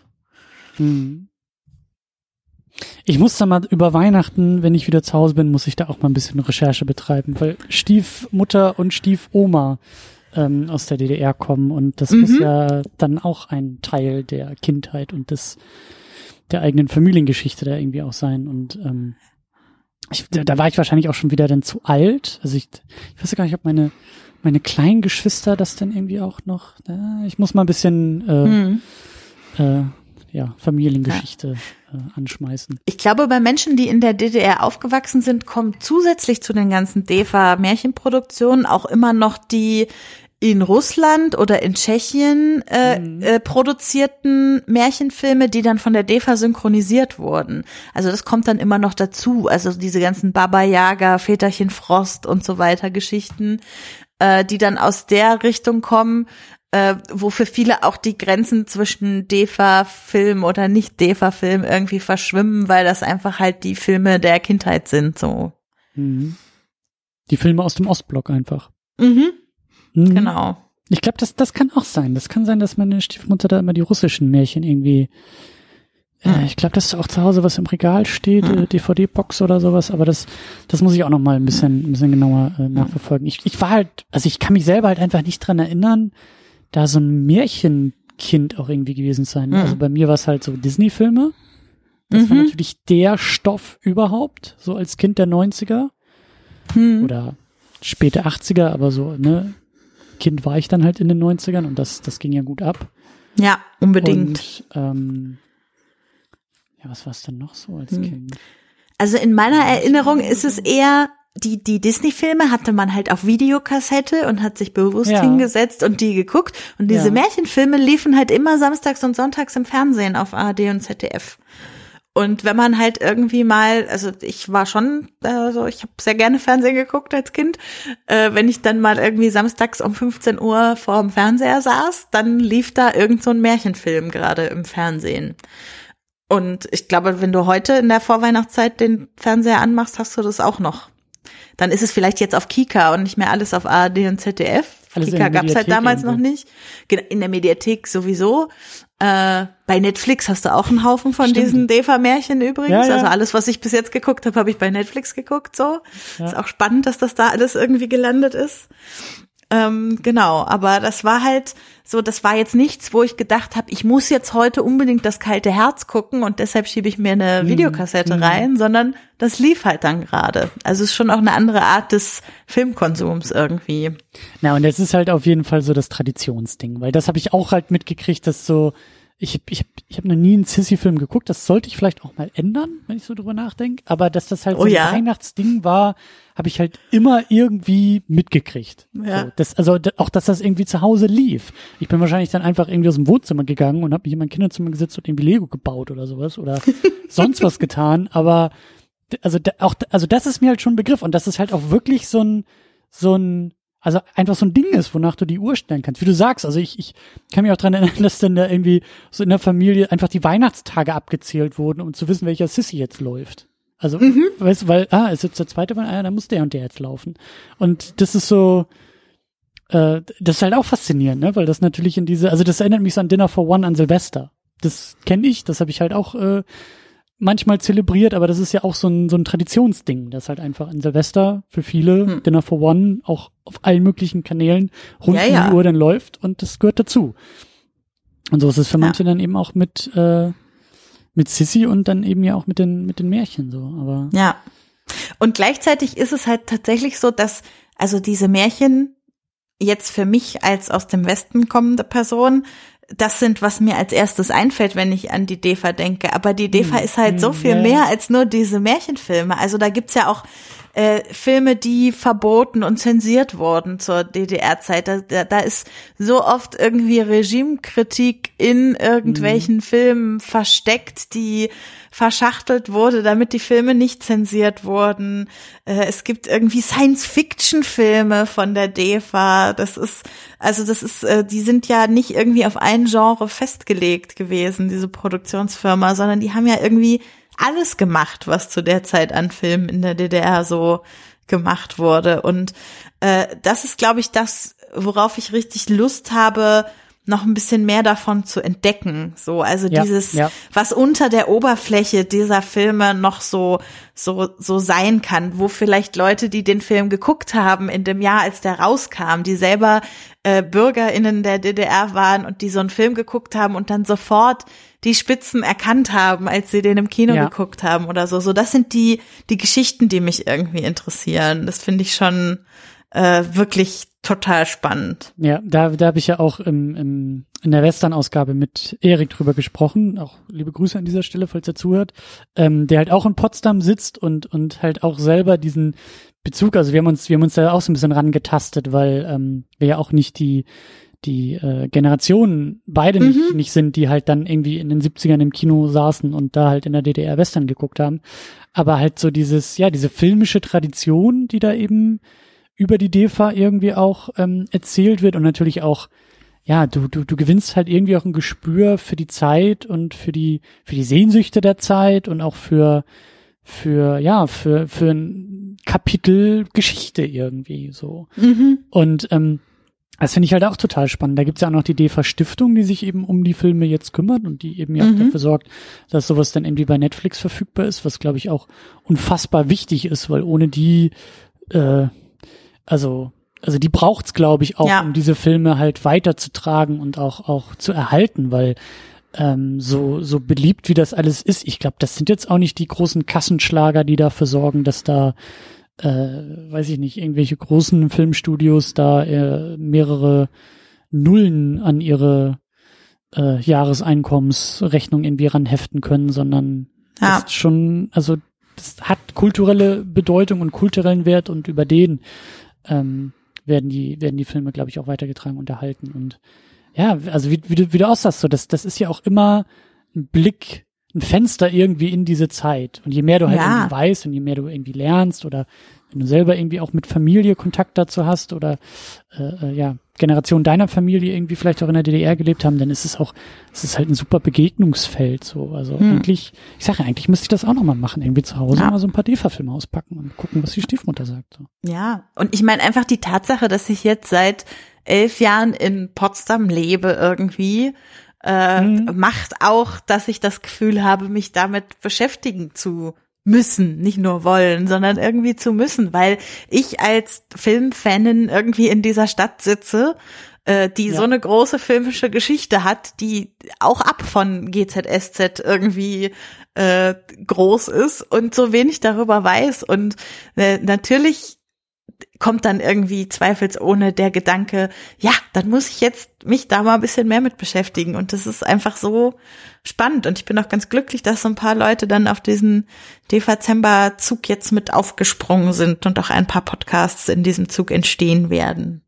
Hm. Ich muss da mal über Weihnachten, wenn ich wieder zu Hause bin, muss ich da auch mal ein bisschen Recherche betreiben, weil Stiefmutter und Stiefoma ähm, aus der DDR kommen und das mhm. muss ja dann auch ein Teil der Kindheit und des der eigenen Familiengeschichte da irgendwie auch sein und ähm, ich, da, da war ich wahrscheinlich auch schon wieder dann zu alt. Also ich, ich weiß gar nicht, ob meine meine kleinen Geschwister das dann irgendwie auch noch. Äh, ich muss mal ein bisschen äh, mhm. äh, ja, Familiengeschichte ja. Äh, anschmeißen. Ich glaube, bei Menschen, die in der DDR aufgewachsen sind, kommt zusätzlich zu den ganzen DEFA-Märchenproduktionen auch immer noch die in Russland oder in Tschechien äh, mhm. äh, produzierten Märchenfilme, die dann von der DEFA synchronisiert wurden. Also das kommt dann immer noch dazu. Also diese ganzen Baba Yaga, Väterchen Frost und so weiter Geschichten, äh, die dann aus der Richtung kommen äh, wo für viele auch die Grenzen zwischen DEFA-Film oder nicht DEFA-Film irgendwie verschwimmen, weil das einfach halt die Filme der Kindheit sind, so. Mhm. Die Filme aus dem Ostblock einfach. Mhm. mhm. Genau. Ich glaube, das, das kann auch sein. Das kann sein, dass meine Stiefmutter da immer die russischen Märchen irgendwie äh, ich glaube, dass auch zu Hause was im Regal steht, äh, DVD-Box oder sowas, aber das, das muss ich auch noch mal ein bisschen, ein bisschen genauer äh, nachverfolgen. Ich, ich war halt, also ich kann mich selber halt einfach nicht dran erinnern, da so ein Märchenkind auch irgendwie gewesen sein. Mhm. Also bei mir war es halt so Disney-Filme. Das mhm. war natürlich der Stoff überhaupt, so als Kind der 90er. Mhm. Oder späte 80er, aber so, ne, Kind war ich dann halt in den 90ern und das, das ging ja gut ab. Ja, unbedingt. Und, ähm, ja, was war es denn noch so als hm. Kind? Also in meiner Erinnerung ist es eher die, die Disney-Filme hatte man halt auf Videokassette und hat sich bewusst ja. hingesetzt und die geguckt. Und diese ja. Märchenfilme liefen halt immer samstags und sonntags im Fernsehen auf ARD und ZDF. Und wenn man halt irgendwie mal, also ich war schon, also ich habe sehr gerne Fernsehen geguckt als Kind, äh, wenn ich dann mal irgendwie samstags um 15 Uhr vorm Fernseher saß, dann lief da irgend so ein Märchenfilm gerade im Fernsehen. Und ich glaube, wenn du heute in der Vorweihnachtszeit den Fernseher anmachst, hast du das auch noch dann ist es vielleicht jetzt auf Kika und nicht mehr alles auf ARD und ZDF. Alles Kika gab's halt damals irgendwo. noch nicht. In der Mediathek sowieso. Äh, bei Netflix hast du auch einen Haufen von Stimmt. diesen Deva-Märchen übrigens. Ja, ja. Also alles, was ich bis jetzt geguckt habe, habe ich bei Netflix geguckt. So ja. ist auch spannend, dass das da alles irgendwie gelandet ist. Ähm, genau, aber das war halt so, das war jetzt nichts, wo ich gedacht habe, ich muss jetzt heute unbedingt das kalte Herz gucken und deshalb schiebe ich mir eine mhm. Videokassette mhm. rein, sondern das lief halt dann gerade. Also es ist schon auch eine andere Art des Filmkonsums irgendwie. Na, und das ist halt auf jeden Fall so das Traditionsding, weil das habe ich auch halt mitgekriegt, dass so ich, ich, ich habe noch nie einen Sissy-Film geguckt. Das sollte ich vielleicht auch mal ändern, wenn ich so drüber nachdenke. Aber dass das halt oh, so ein ja? Weihnachtsding war, habe ich halt immer irgendwie mitgekriegt. Ja. So, das, also auch, dass das irgendwie zu Hause lief. Ich bin wahrscheinlich dann einfach irgendwie aus dem Wohnzimmer gegangen und habe mich in mein Kinderzimmer gesetzt und irgendwie Lego gebaut oder sowas oder sonst was getan. Aber also auch also das ist mir halt schon ein Begriff und das ist halt auch wirklich so ein so ein also einfach so ein Ding ist, wonach du die Uhr stellen kannst. Wie du sagst, also ich, ich kann mich auch dran erinnern, dass dann da irgendwie so in der Familie einfach die Weihnachtstage abgezählt wurden, um zu wissen, welcher Sissy jetzt läuft. Also, mhm. weißt du, weil, ah, ist jetzt der zweite von, ah, da muss der und der jetzt laufen. Und das ist so, äh, das ist halt auch faszinierend, ne? Weil das natürlich in diese, also das erinnert mich so an Dinner for One an Silvester. Das kenne ich, das habe ich halt auch äh, manchmal zelebriert, aber das ist ja auch so ein, so ein Traditionsding, das halt einfach an Silvester für viele hm. Dinner for One auch auf allen möglichen Kanälen rund ja, um ja. die Uhr dann läuft und das gehört dazu. Und so ist es für manche ja. dann eben auch mit, äh, mit Sissy und dann eben ja auch mit den, mit den Märchen so, aber. Ja. Und gleichzeitig ist es halt tatsächlich so, dass, also diese Märchen jetzt für mich als aus dem Westen kommende Person das sind, was mir als erstes einfällt, wenn ich an die DEFA denke. Aber die DEFA hm. ist halt so viel hm, mehr als nur diese Märchenfilme. Also da gibt's ja auch äh, Filme, die verboten und zensiert wurden zur DDR-Zeit. Da, da, ist so oft irgendwie Regimekritik in irgendwelchen mhm. Filmen versteckt, die verschachtelt wurde, damit die Filme nicht zensiert wurden. Äh, es gibt irgendwie Science-Fiction-Filme von der DEFA. Das ist, also das ist, äh, die sind ja nicht irgendwie auf ein Genre festgelegt gewesen, diese Produktionsfirma, sondern die haben ja irgendwie alles gemacht, was zu der Zeit an Filmen in der DDR so gemacht wurde. Und äh, das ist, glaube ich, das, worauf ich richtig Lust habe, noch ein bisschen mehr davon zu entdecken. So, also ja, dieses, ja. was unter der Oberfläche dieser Filme noch so, so, so sein kann, wo vielleicht Leute, die den Film geguckt haben in dem Jahr, als der rauskam, die selber äh, BürgerInnen der DDR waren und die so einen Film geguckt haben und dann sofort die Spitzen erkannt haben, als sie den im Kino ja. geguckt haben oder so. So, das sind die, die Geschichten, die mich irgendwie interessieren. Das finde ich schon äh, wirklich total spannend. Ja, da, da habe ich ja auch im, im, in der Western-Ausgabe mit Erik drüber gesprochen. Auch liebe Grüße an dieser Stelle, falls er zuhört. Ähm, der halt auch in Potsdam sitzt und, und halt auch selber diesen Bezug, also wir haben uns, wir haben uns da auch so ein bisschen rangetastet, weil ähm, wir ja auch nicht die die äh, Generationen beide mhm. nicht, nicht sind, die halt dann irgendwie in den 70ern im Kino saßen und da halt in der DDR Western geguckt haben. Aber halt so dieses, ja, diese filmische Tradition, die da eben über die DEFA irgendwie auch ähm, erzählt wird und natürlich auch, ja, du, du, du gewinnst halt irgendwie auch ein Gespür für die Zeit und für die, für die Sehnsüchte der Zeit und auch für, für, ja, für, für ein Kapitel Geschichte irgendwie so. Mhm. Und ähm, das finde ich halt auch total spannend. Da gibt's ja auch noch die DEFA Stiftung, die sich eben um die Filme jetzt kümmert und die eben ja mhm. dafür sorgt, dass sowas dann irgendwie bei Netflix verfügbar ist, was glaube ich auch unfassbar wichtig ist, weil ohne die äh, also also die braucht's glaube ich auch, ja. um diese Filme halt weiterzutragen und auch auch zu erhalten, weil ähm, so so beliebt wie das alles ist, ich glaube, das sind jetzt auch nicht die großen Kassenschlager, die dafür sorgen, dass da äh, weiß ich nicht, irgendwelche großen Filmstudios da äh, mehrere Nullen an ihre äh, Jahreseinkommensrechnung irgendwie ranheften können, sondern ja. ist schon, also das hat kulturelle Bedeutung und kulturellen Wert und über den ähm, werden die, werden die Filme, glaube ich, auch weitergetragen und erhalten. Und ja, also wie, wie, du, wie du aussagst, so, das, das ist ja auch immer ein Blick, ein Fenster irgendwie in diese Zeit. Und je mehr du halt ja. irgendwie weißt und je mehr du irgendwie lernst oder wenn du selber irgendwie auch mit Familie Kontakt dazu hast oder äh, äh, ja, Generation deiner Familie irgendwie vielleicht auch in der DDR gelebt haben, dann ist es auch, es ist halt ein super Begegnungsfeld. So, also hm. eigentlich, ich sage ja, eigentlich müsste ich das auch nochmal machen, irgendwie zu Hause ja. mal so ein paar DEFA-Filme auspacken und gucken, was die Stiefmutter sagt. So. Ja, und ich meine einfach die Tatsache, dass ich jetzt seit elf Jahren in Potsdam lebe irgendwie, äh, mhm. macht auch, dass ich das Gefühl habe, mich damit beschäftigen zu müssen, nicht nur wollen, sondern irgendwie zu müssen, weil ich als Filmfanin irgendwie in dieser Stadt sitze, äh, die ja. so eine große filmische Geschichte hat, die auch ab von GZSZ irgendwie äh, groß ist und so wenig darüber weiß und äh, natürlich kommt dann irgendwie zweifelsohne der Gedanke, ja, dann muss ich jetzt mich da mal ein bisschen mehr mit beschäftigen. Und das ist einfach so spannend. Und ich bin auch ganz glücklich, dass so ein paar Leute dann auf diesen Dezember-Zug jetzt mit aufgesprungen sind und auch ein paar Podcasts in diesem Zug entstehen werden.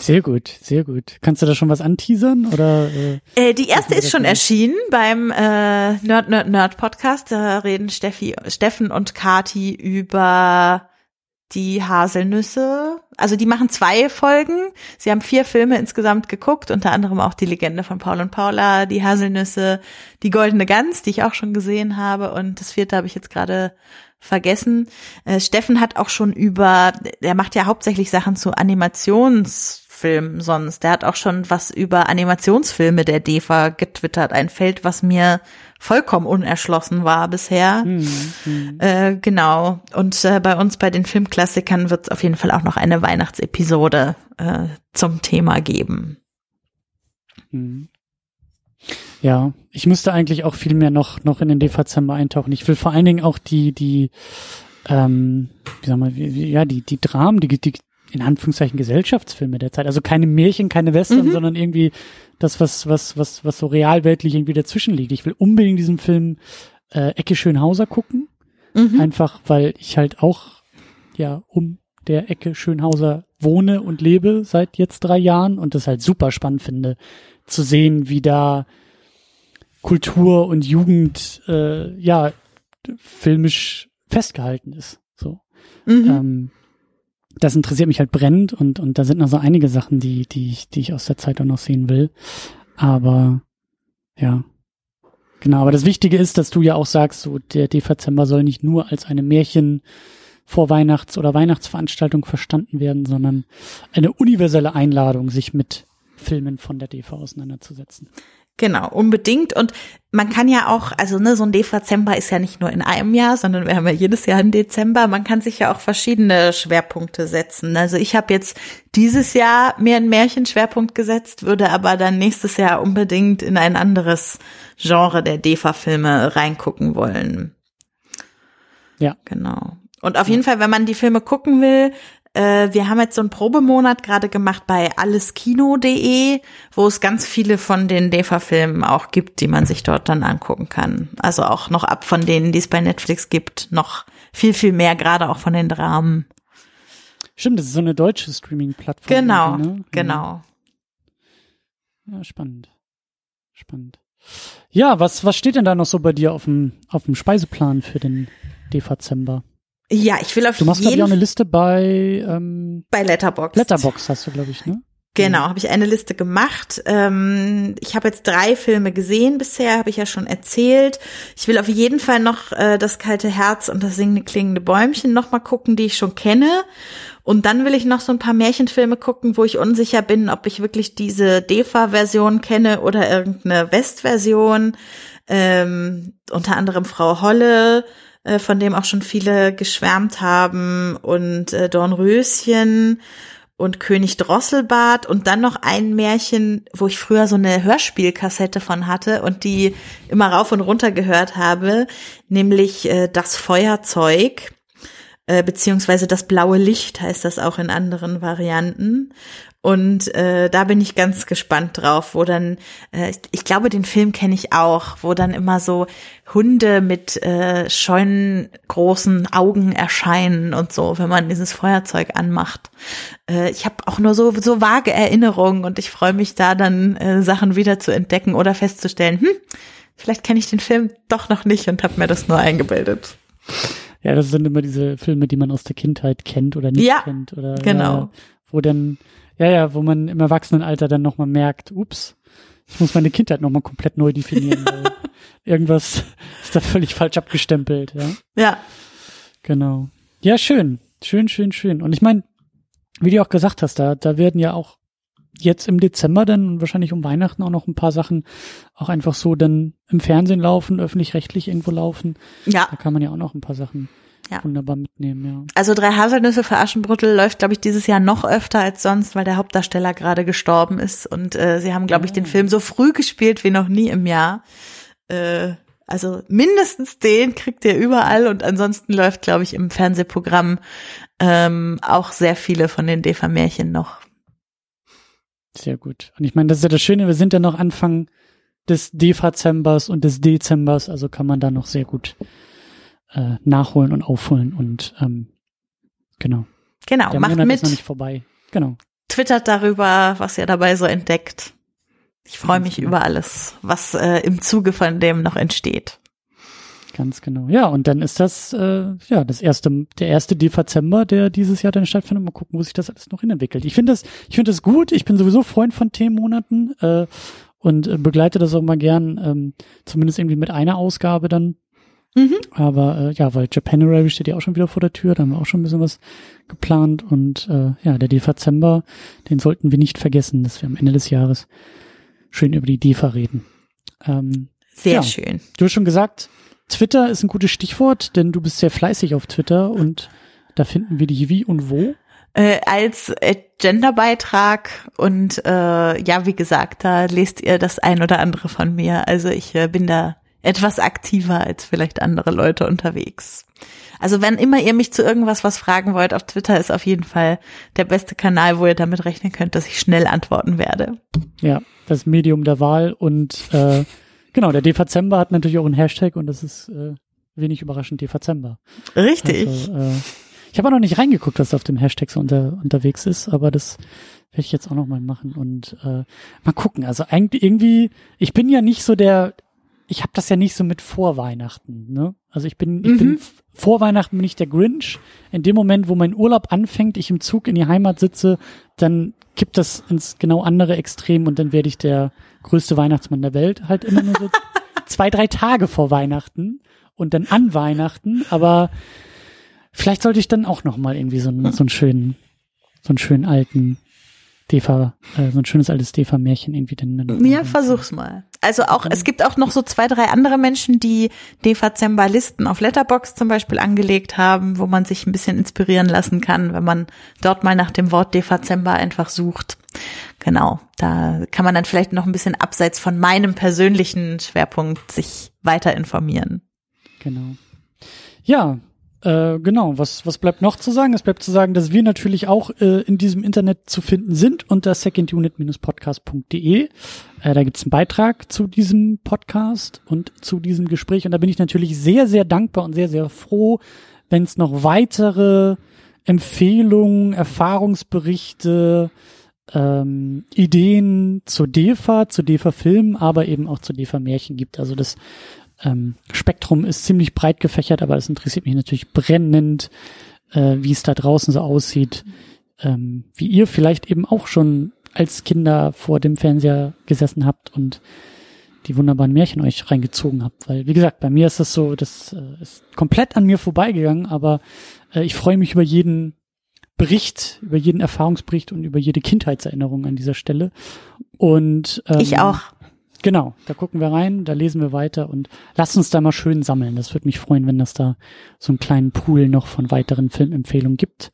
Sehr gut, sehr gut. Kannst du da schon was anteasern oder? Äh, äh, die erste ist schon erschienen beim äh, Nerd Nerd Nerd Podcast. Da reden Steffi, Steffen und Kati über die Haselnüsse. Also die machen zwei Folgen. Sie haben vier Filme insgesamt geguckt, unter anderem auch die Legende von Paul und Paula, die Haselnüsse, die Goldene Gans, die ich auch schon gesehen habe. Und das vierte habe ich jetzt gerade vergessen. Äh, Steffen hat auch schon über, er macht ja hauptsächlich Sachen zu Animationsfilmen sonst. Der hat auch schon was über Animationsfilme der DEFA getwittert. Ein Feld, was mir vollkommen unerschlossen war bisher. Mhm. Äh, genau. Und äh, bei uns bei den Filmklassikern wird es auf jeden Fall auch noch eine Weihnachtsepisode äh, zum Thema geben. Mhm. Ja, ich müsste eigentlich auch viel mehr noch, noch in den Dezember eintauchen. Ich will vor allen Dingen auch die, die, ähm, wie sagen wir, wie, ja, die, die Dramen, die, die, in Anführungszeichen Gesellschaftsfilme der Zeit. Also keine Märchen, keine Western, mhm. sondern irgendwie das, was, was, was, was so realweltlich irgendwie dazwischen liegt. Ich will unbedingt diesen Film äh, Ecke Schönhauser gucken. Mhm. Einfach, weil ich halt auch ja um der Ecke Schönhauser wohne und lebe seit jetzt drei Jahren und das halt super spannend finde, zu sehen, wie da Kultur und Jugend äh, ja filmisch festgehalten ist. So. Mhm. Ähm, das interessiert mich halt brennend und, und da sind noch so einige Sachen, die, die ich, die ich aus der Zeit auch noch sehen will. Aber ja. Genau, aber das Wichtige ist, dass du ja auch sagst, so der Dezember soll nicht nur als eine Märchen vor Weihnachts- oder Weihnachtsveranstaltung verstanden werden, sondern eine universelle Einladung, sich mit Filmen von der DV auseinanderzusetzen. Genau, unbedingt. Und man kann ja auch, also ne, so ein Dezember ist ja nicht nur in einem Jahr, sondern wir haben ja jedes Jahr einen Dezember. Man kann sich ja auch verschiedene Schwerpunkte setzen. Also ich habe jetzt dieses Jahr mir einen Märchenschwerpunkt gesetzt, würde aber dann nächstes Jahr unbedingt in ein anderes Genre der DEFA-Filme reingucken wollen. Ja. Genau. Und auf jeden Fall, wenn man die Filme gucken will, wir haben jetzt so einen Probemonat gerade gemacht bei alleskino.de, wo es ganz viele von den DEFA-Filmen auch gibt, die man sich dort dann angucken kann. Also auch noch ab von denen, die es bei Netflix gibt, noch viel, viel mehr, gerade auch von den Dramen. Stimmt, das ist so eine deutsche Streaming-Plattform. Genau, ne? genau. Ja, spannend. Spannend. Ja, was, was steht denn da noch so bei dir auf dem, auf dem Speiseplan für den Dezember? Ja, ich will auf Du machst, glaube ich, jeden auch eine Liste bei ähm, bei Letterboxd. Letterbox hast du, glaube ich, ne? Genau, habe ich eine Liste gemacht. Ähm, ich habe jetzt drei Filme gesehen bisher, habe ich ja schon erzählt. Ich will auf jeden Fall noch äh, das kalte Herz und das singende klingende Bäumchen noch mal gucken, die ich schon kenne. Und dann will ich noch so ein paar Märchenfilme gucken, wo ich unsicher bin, ob ich wirklich diese DEFA-Version kenne oder irgendeine West-Version. Ähm, unter anderem Frau Holle, äh, von dem auch schon viele geschwärmt haben und äh, Dornröschen und König Drosselbart und dann noch ein Märchen, wo ich früher so eine Hörspielkassette von hatte und die immer rauf und runter gehört habe, nämlich äh, das Feuerzeug äh, beziehungsweise das blaue Licht heißt das auch in anderen Varianten. Und äh, da bin ich ganz gespannt drauf, wo dann, äh, ich glaube, den Film kenne ich auch, wo dann immer so Hunde mit äh, scheunen großen Augen erscheinen und so, wenn man dieses Feuerzeug anmacht. Äh, ich habe auch nur so so vage Erinnerungen und ich freue mich da dann äh, Sachen wieder zu entdecken oder festzustellen, hm, vielleicht kenne ich den Film doch noch nicht und habe mir das nur eingebildet. Ja, das sind immer diese Filme, die man aus der Kindheit kennt oder nicht Ja, kennt. Oder, genau. Ja, wo dann, ja, ja, wo man im Erwachsenenalter dann nochmal merkt, ups, ich muss meine Kindheit nochmal komplett neu definieren, weil irgendwas ist da völlig falsch abgestempelt, ja. Ja, Genau. Ja, schön. Schön, schön, schön. Und ich meine, wie du auch gesagt hast, da, da werden ja auch jetzt im Dezember dann wahrscheinlich um Weihnachten auch noch ein paar Sachen auch einfach so dann im Fernsehen laufen, öffentlich-rechtlich irgendwo laufen. ja. Da kann man ja auch noch ein paar Sachen Ja. wunderbar mitnehmen, ja. Also drei Haselnüsse für Aschenbrödel läuft, glaube ich, dieses Jahr noch öfter als sonst, weil der Hauptdarsteller gerade gestorben ist. Und äh, sie haben, glaube ich, den Film so früh gespielt wie noch nie im Jahr. Äh, also mindestens den kriegt ihr überall und ansonsten läuft, glaube ich, im Fernsehprogramm ähm, auch sehr viele von den Defa-Märchen noch. Sehr gut. Und ich meine, das ist ja das Schöne, wir sind ja noch Anfang des Dezembers und des Dezembers, also kann man da noch sehr gut äh, nachholen und aufholen und ähm, genau. Genau, Der macht Monat ist noch mit, nicht vorbei. Genau. twittert darüber, was ihr dabei so entdeckt. Ich freue mich genau. über alles, was äh, im Zuge von dem noch entsteht. Ganz genau. Ja, und dann ist das äh, ja das erste, der erste Dezember, der dieses Jahr dann stattfindet. Mal gucken, wo sich das alles noch hinentwickelt. Ich finde das, ich finde das gut. Ich bin sowieso Freund von Themenmonaten äh, und äh, begleite das auch mal gern, ähm, zumindest irgendwie mit einer Ausgabe dann. Mhm. Aber äh, ja, weil Japanuary steht ja auch schon wieder vor der Tür, da haben wir auch schon ein bisschen was geplant. Und äh, ja, der Dezember, den sollten wir nicht vergessen, dass wir am Ende des Jahres schön über die DEFA reden. Ähm, Sehr Ja. schön. Du hast schon gesagt, Twitter ist ein gutes Stichwort, denn du bist sehr fleißig auf Twitter und da finden wir dich wie und wo. Äh, als Genderbeitrag und äh, ja, wie gesagt, da lest ihr das ein oder andere von mir. Also ich äh, bin da etwas aktiver als vielleicht andere Leute unterwegs. Also wenn immer ihr mich zu irgendwas was fragen wollt, auf Twitter ist auf jeden Fall der beste Kanal, wo ihr damit rechnen könnt, dass ich schnell antworten werde. Ja, das Medium der Wahl und äh, genau, der Dezember hat natürlich auch einen Hashtag und das ist äh, wenig überraschend Dezember. Richtig. Also, äh, Ich habe auch noch nicht reingeguckt, was auf dem Hashtag so unter, unterwegs ist, aber das werde ich jetzt auch noch mal machen und äh, mal gucken. Also eigentlich irgendwie, ich bin ja nicht so der, ich habe das ja nicht so mit Vorweihnachten, ne? Also ich bin, ich Mhm. bin vor Weihnachten bin ich der Grinch. In dem Moment, wo mein Urlaub anfängt, ich im Zug in die Heimat sitze, dann kippt das ins genau andere Extrem und dann werde ich der größte Weihnachtsmann der Welt. Halt immer nur so zwei, drei Tage vor Weihnachten und dann an Weihnachten. Aber vielleicht sollte ich dann auch noch mal irgendwie so einen, so einen schönen, so einen schönen alten Defa, äh, so ein schönes altes Defa-Märchen irgendwie dann. dann Ja, versuch's mal. Also auch, es gibt auch noch so zwei, drei andere Menschen, die Defazember-Listen auf Letterbox zum Beispiel angelegt haben, wo man sich ein bisschen inspirieren lassen kann, wenn man dort mal nach dem Wort Defazember einfach sucht. Genau, da kann man dann vielleicht noch ein bisschen abseits von meinem persönlichen Schwerpunkt sich weiter informieren. Genau. Ja, äh, genau. Was, was bleibt noch zu sagen? Es bleibt zu sagen, dass wir natürlich auch äh, in diesem Internet zu finden sind unter secondunit-podcast.de. Äh, da gibt's einen Beitrag zu diesem Podcast und zu diesem Gespräch. Und da bin ich natürlich sehr, sehr dankbar und sehr, sehr froh, wenn es noch weitere Empfehlungen, Erfahrungsberichte, ähm, Ideen zu DEFA, zu DEFA-Filmen, aber eben auch zu DEFA-Märchen gibt. Also das ähm, Spektrum ist ziemlich breit gefächert, aber das interessiert mich natürlich brennend, äh, wie es da draußen so aussieht, ähm, wie ihr vielleicht eben auch schon als Kinder vor dem Fernseher gesessen habt und die wunderbaren Märchen euch reingezogen habt. Weil, wie gesagt, bei mir ist das so, das äh, ist komplett an mir vorbeigegangen, aber äh, ich freue mich über jeden Bericht, über jeden Erfahrungsbericht und über jede Kindheitserinnerung an dieser Stelle. Und ähm, Ich auch. Genau, da gucken wir rein, da lesen wir weiter und lasst uns da mal schön sammeln. Das würde mich freuen, wenn das da so einen kleinen Pool noch von weiteren Filmempfehlungen gibt.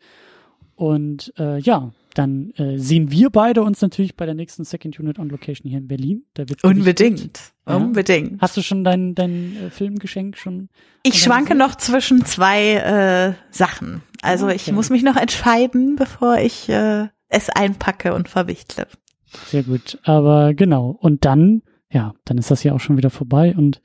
Und äh, ja, dann äh, sehen wir beide uns natürlich bei der nächsten Second Unit on Location hier in Berlin. Unbedingt. Ja. Unbedingt. Hast du schon dein, dein äh, Filmgeschenk schon? Ich schwanke noch zwischen zwei äh, Sachen. Also ich Okay. muss mich noch entscheiden, bevor ich äh, es einpacke und verwichtle. Sehr gut. Aber genau. Und dann, ja, dann ist das ja auch schon wieder vorbei und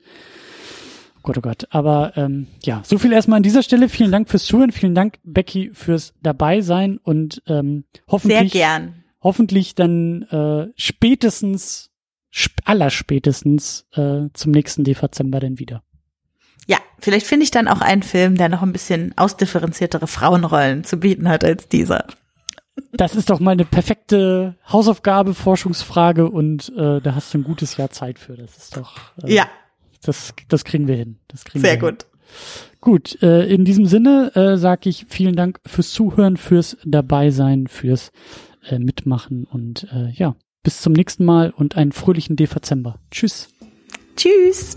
oh Gott, oh Gott. Aber ähm, ja, so viel erstmal an dieser Stelle. Vielen Dank fürs Zuhören. Vielen Dank, Becky, fürs Dabeisein und ähm, Sehr hoffentlich, gern. hoffentlich dann äh, spätestens, sp allerspätestens äh, zum nächsten Dezember dann wieder. Ja, vielleicht finde ich dann auch einen Film, der noch ein bisschen ausdifferenziertere Frauenrollen zu bieten hat als dieser. Das ist doch mal eine perfekte Hausaufgabe, Forschungsfrage und äh, da hast du ein gutes Jahr Zeit für. Das ist doch, äh, Ja, das, das kriegen wir hin. Das kriegen sehr wir hin. gut. Gut, äh, in diesem Sinne äh, sage ich vielen Dank fürs Zuhören, fürs Dabeisein, fürs äh, Mitmachen und äh, ja, bis zum nächsten Mal und einen fröhlichen Dezember. Tschüss. Tschüss.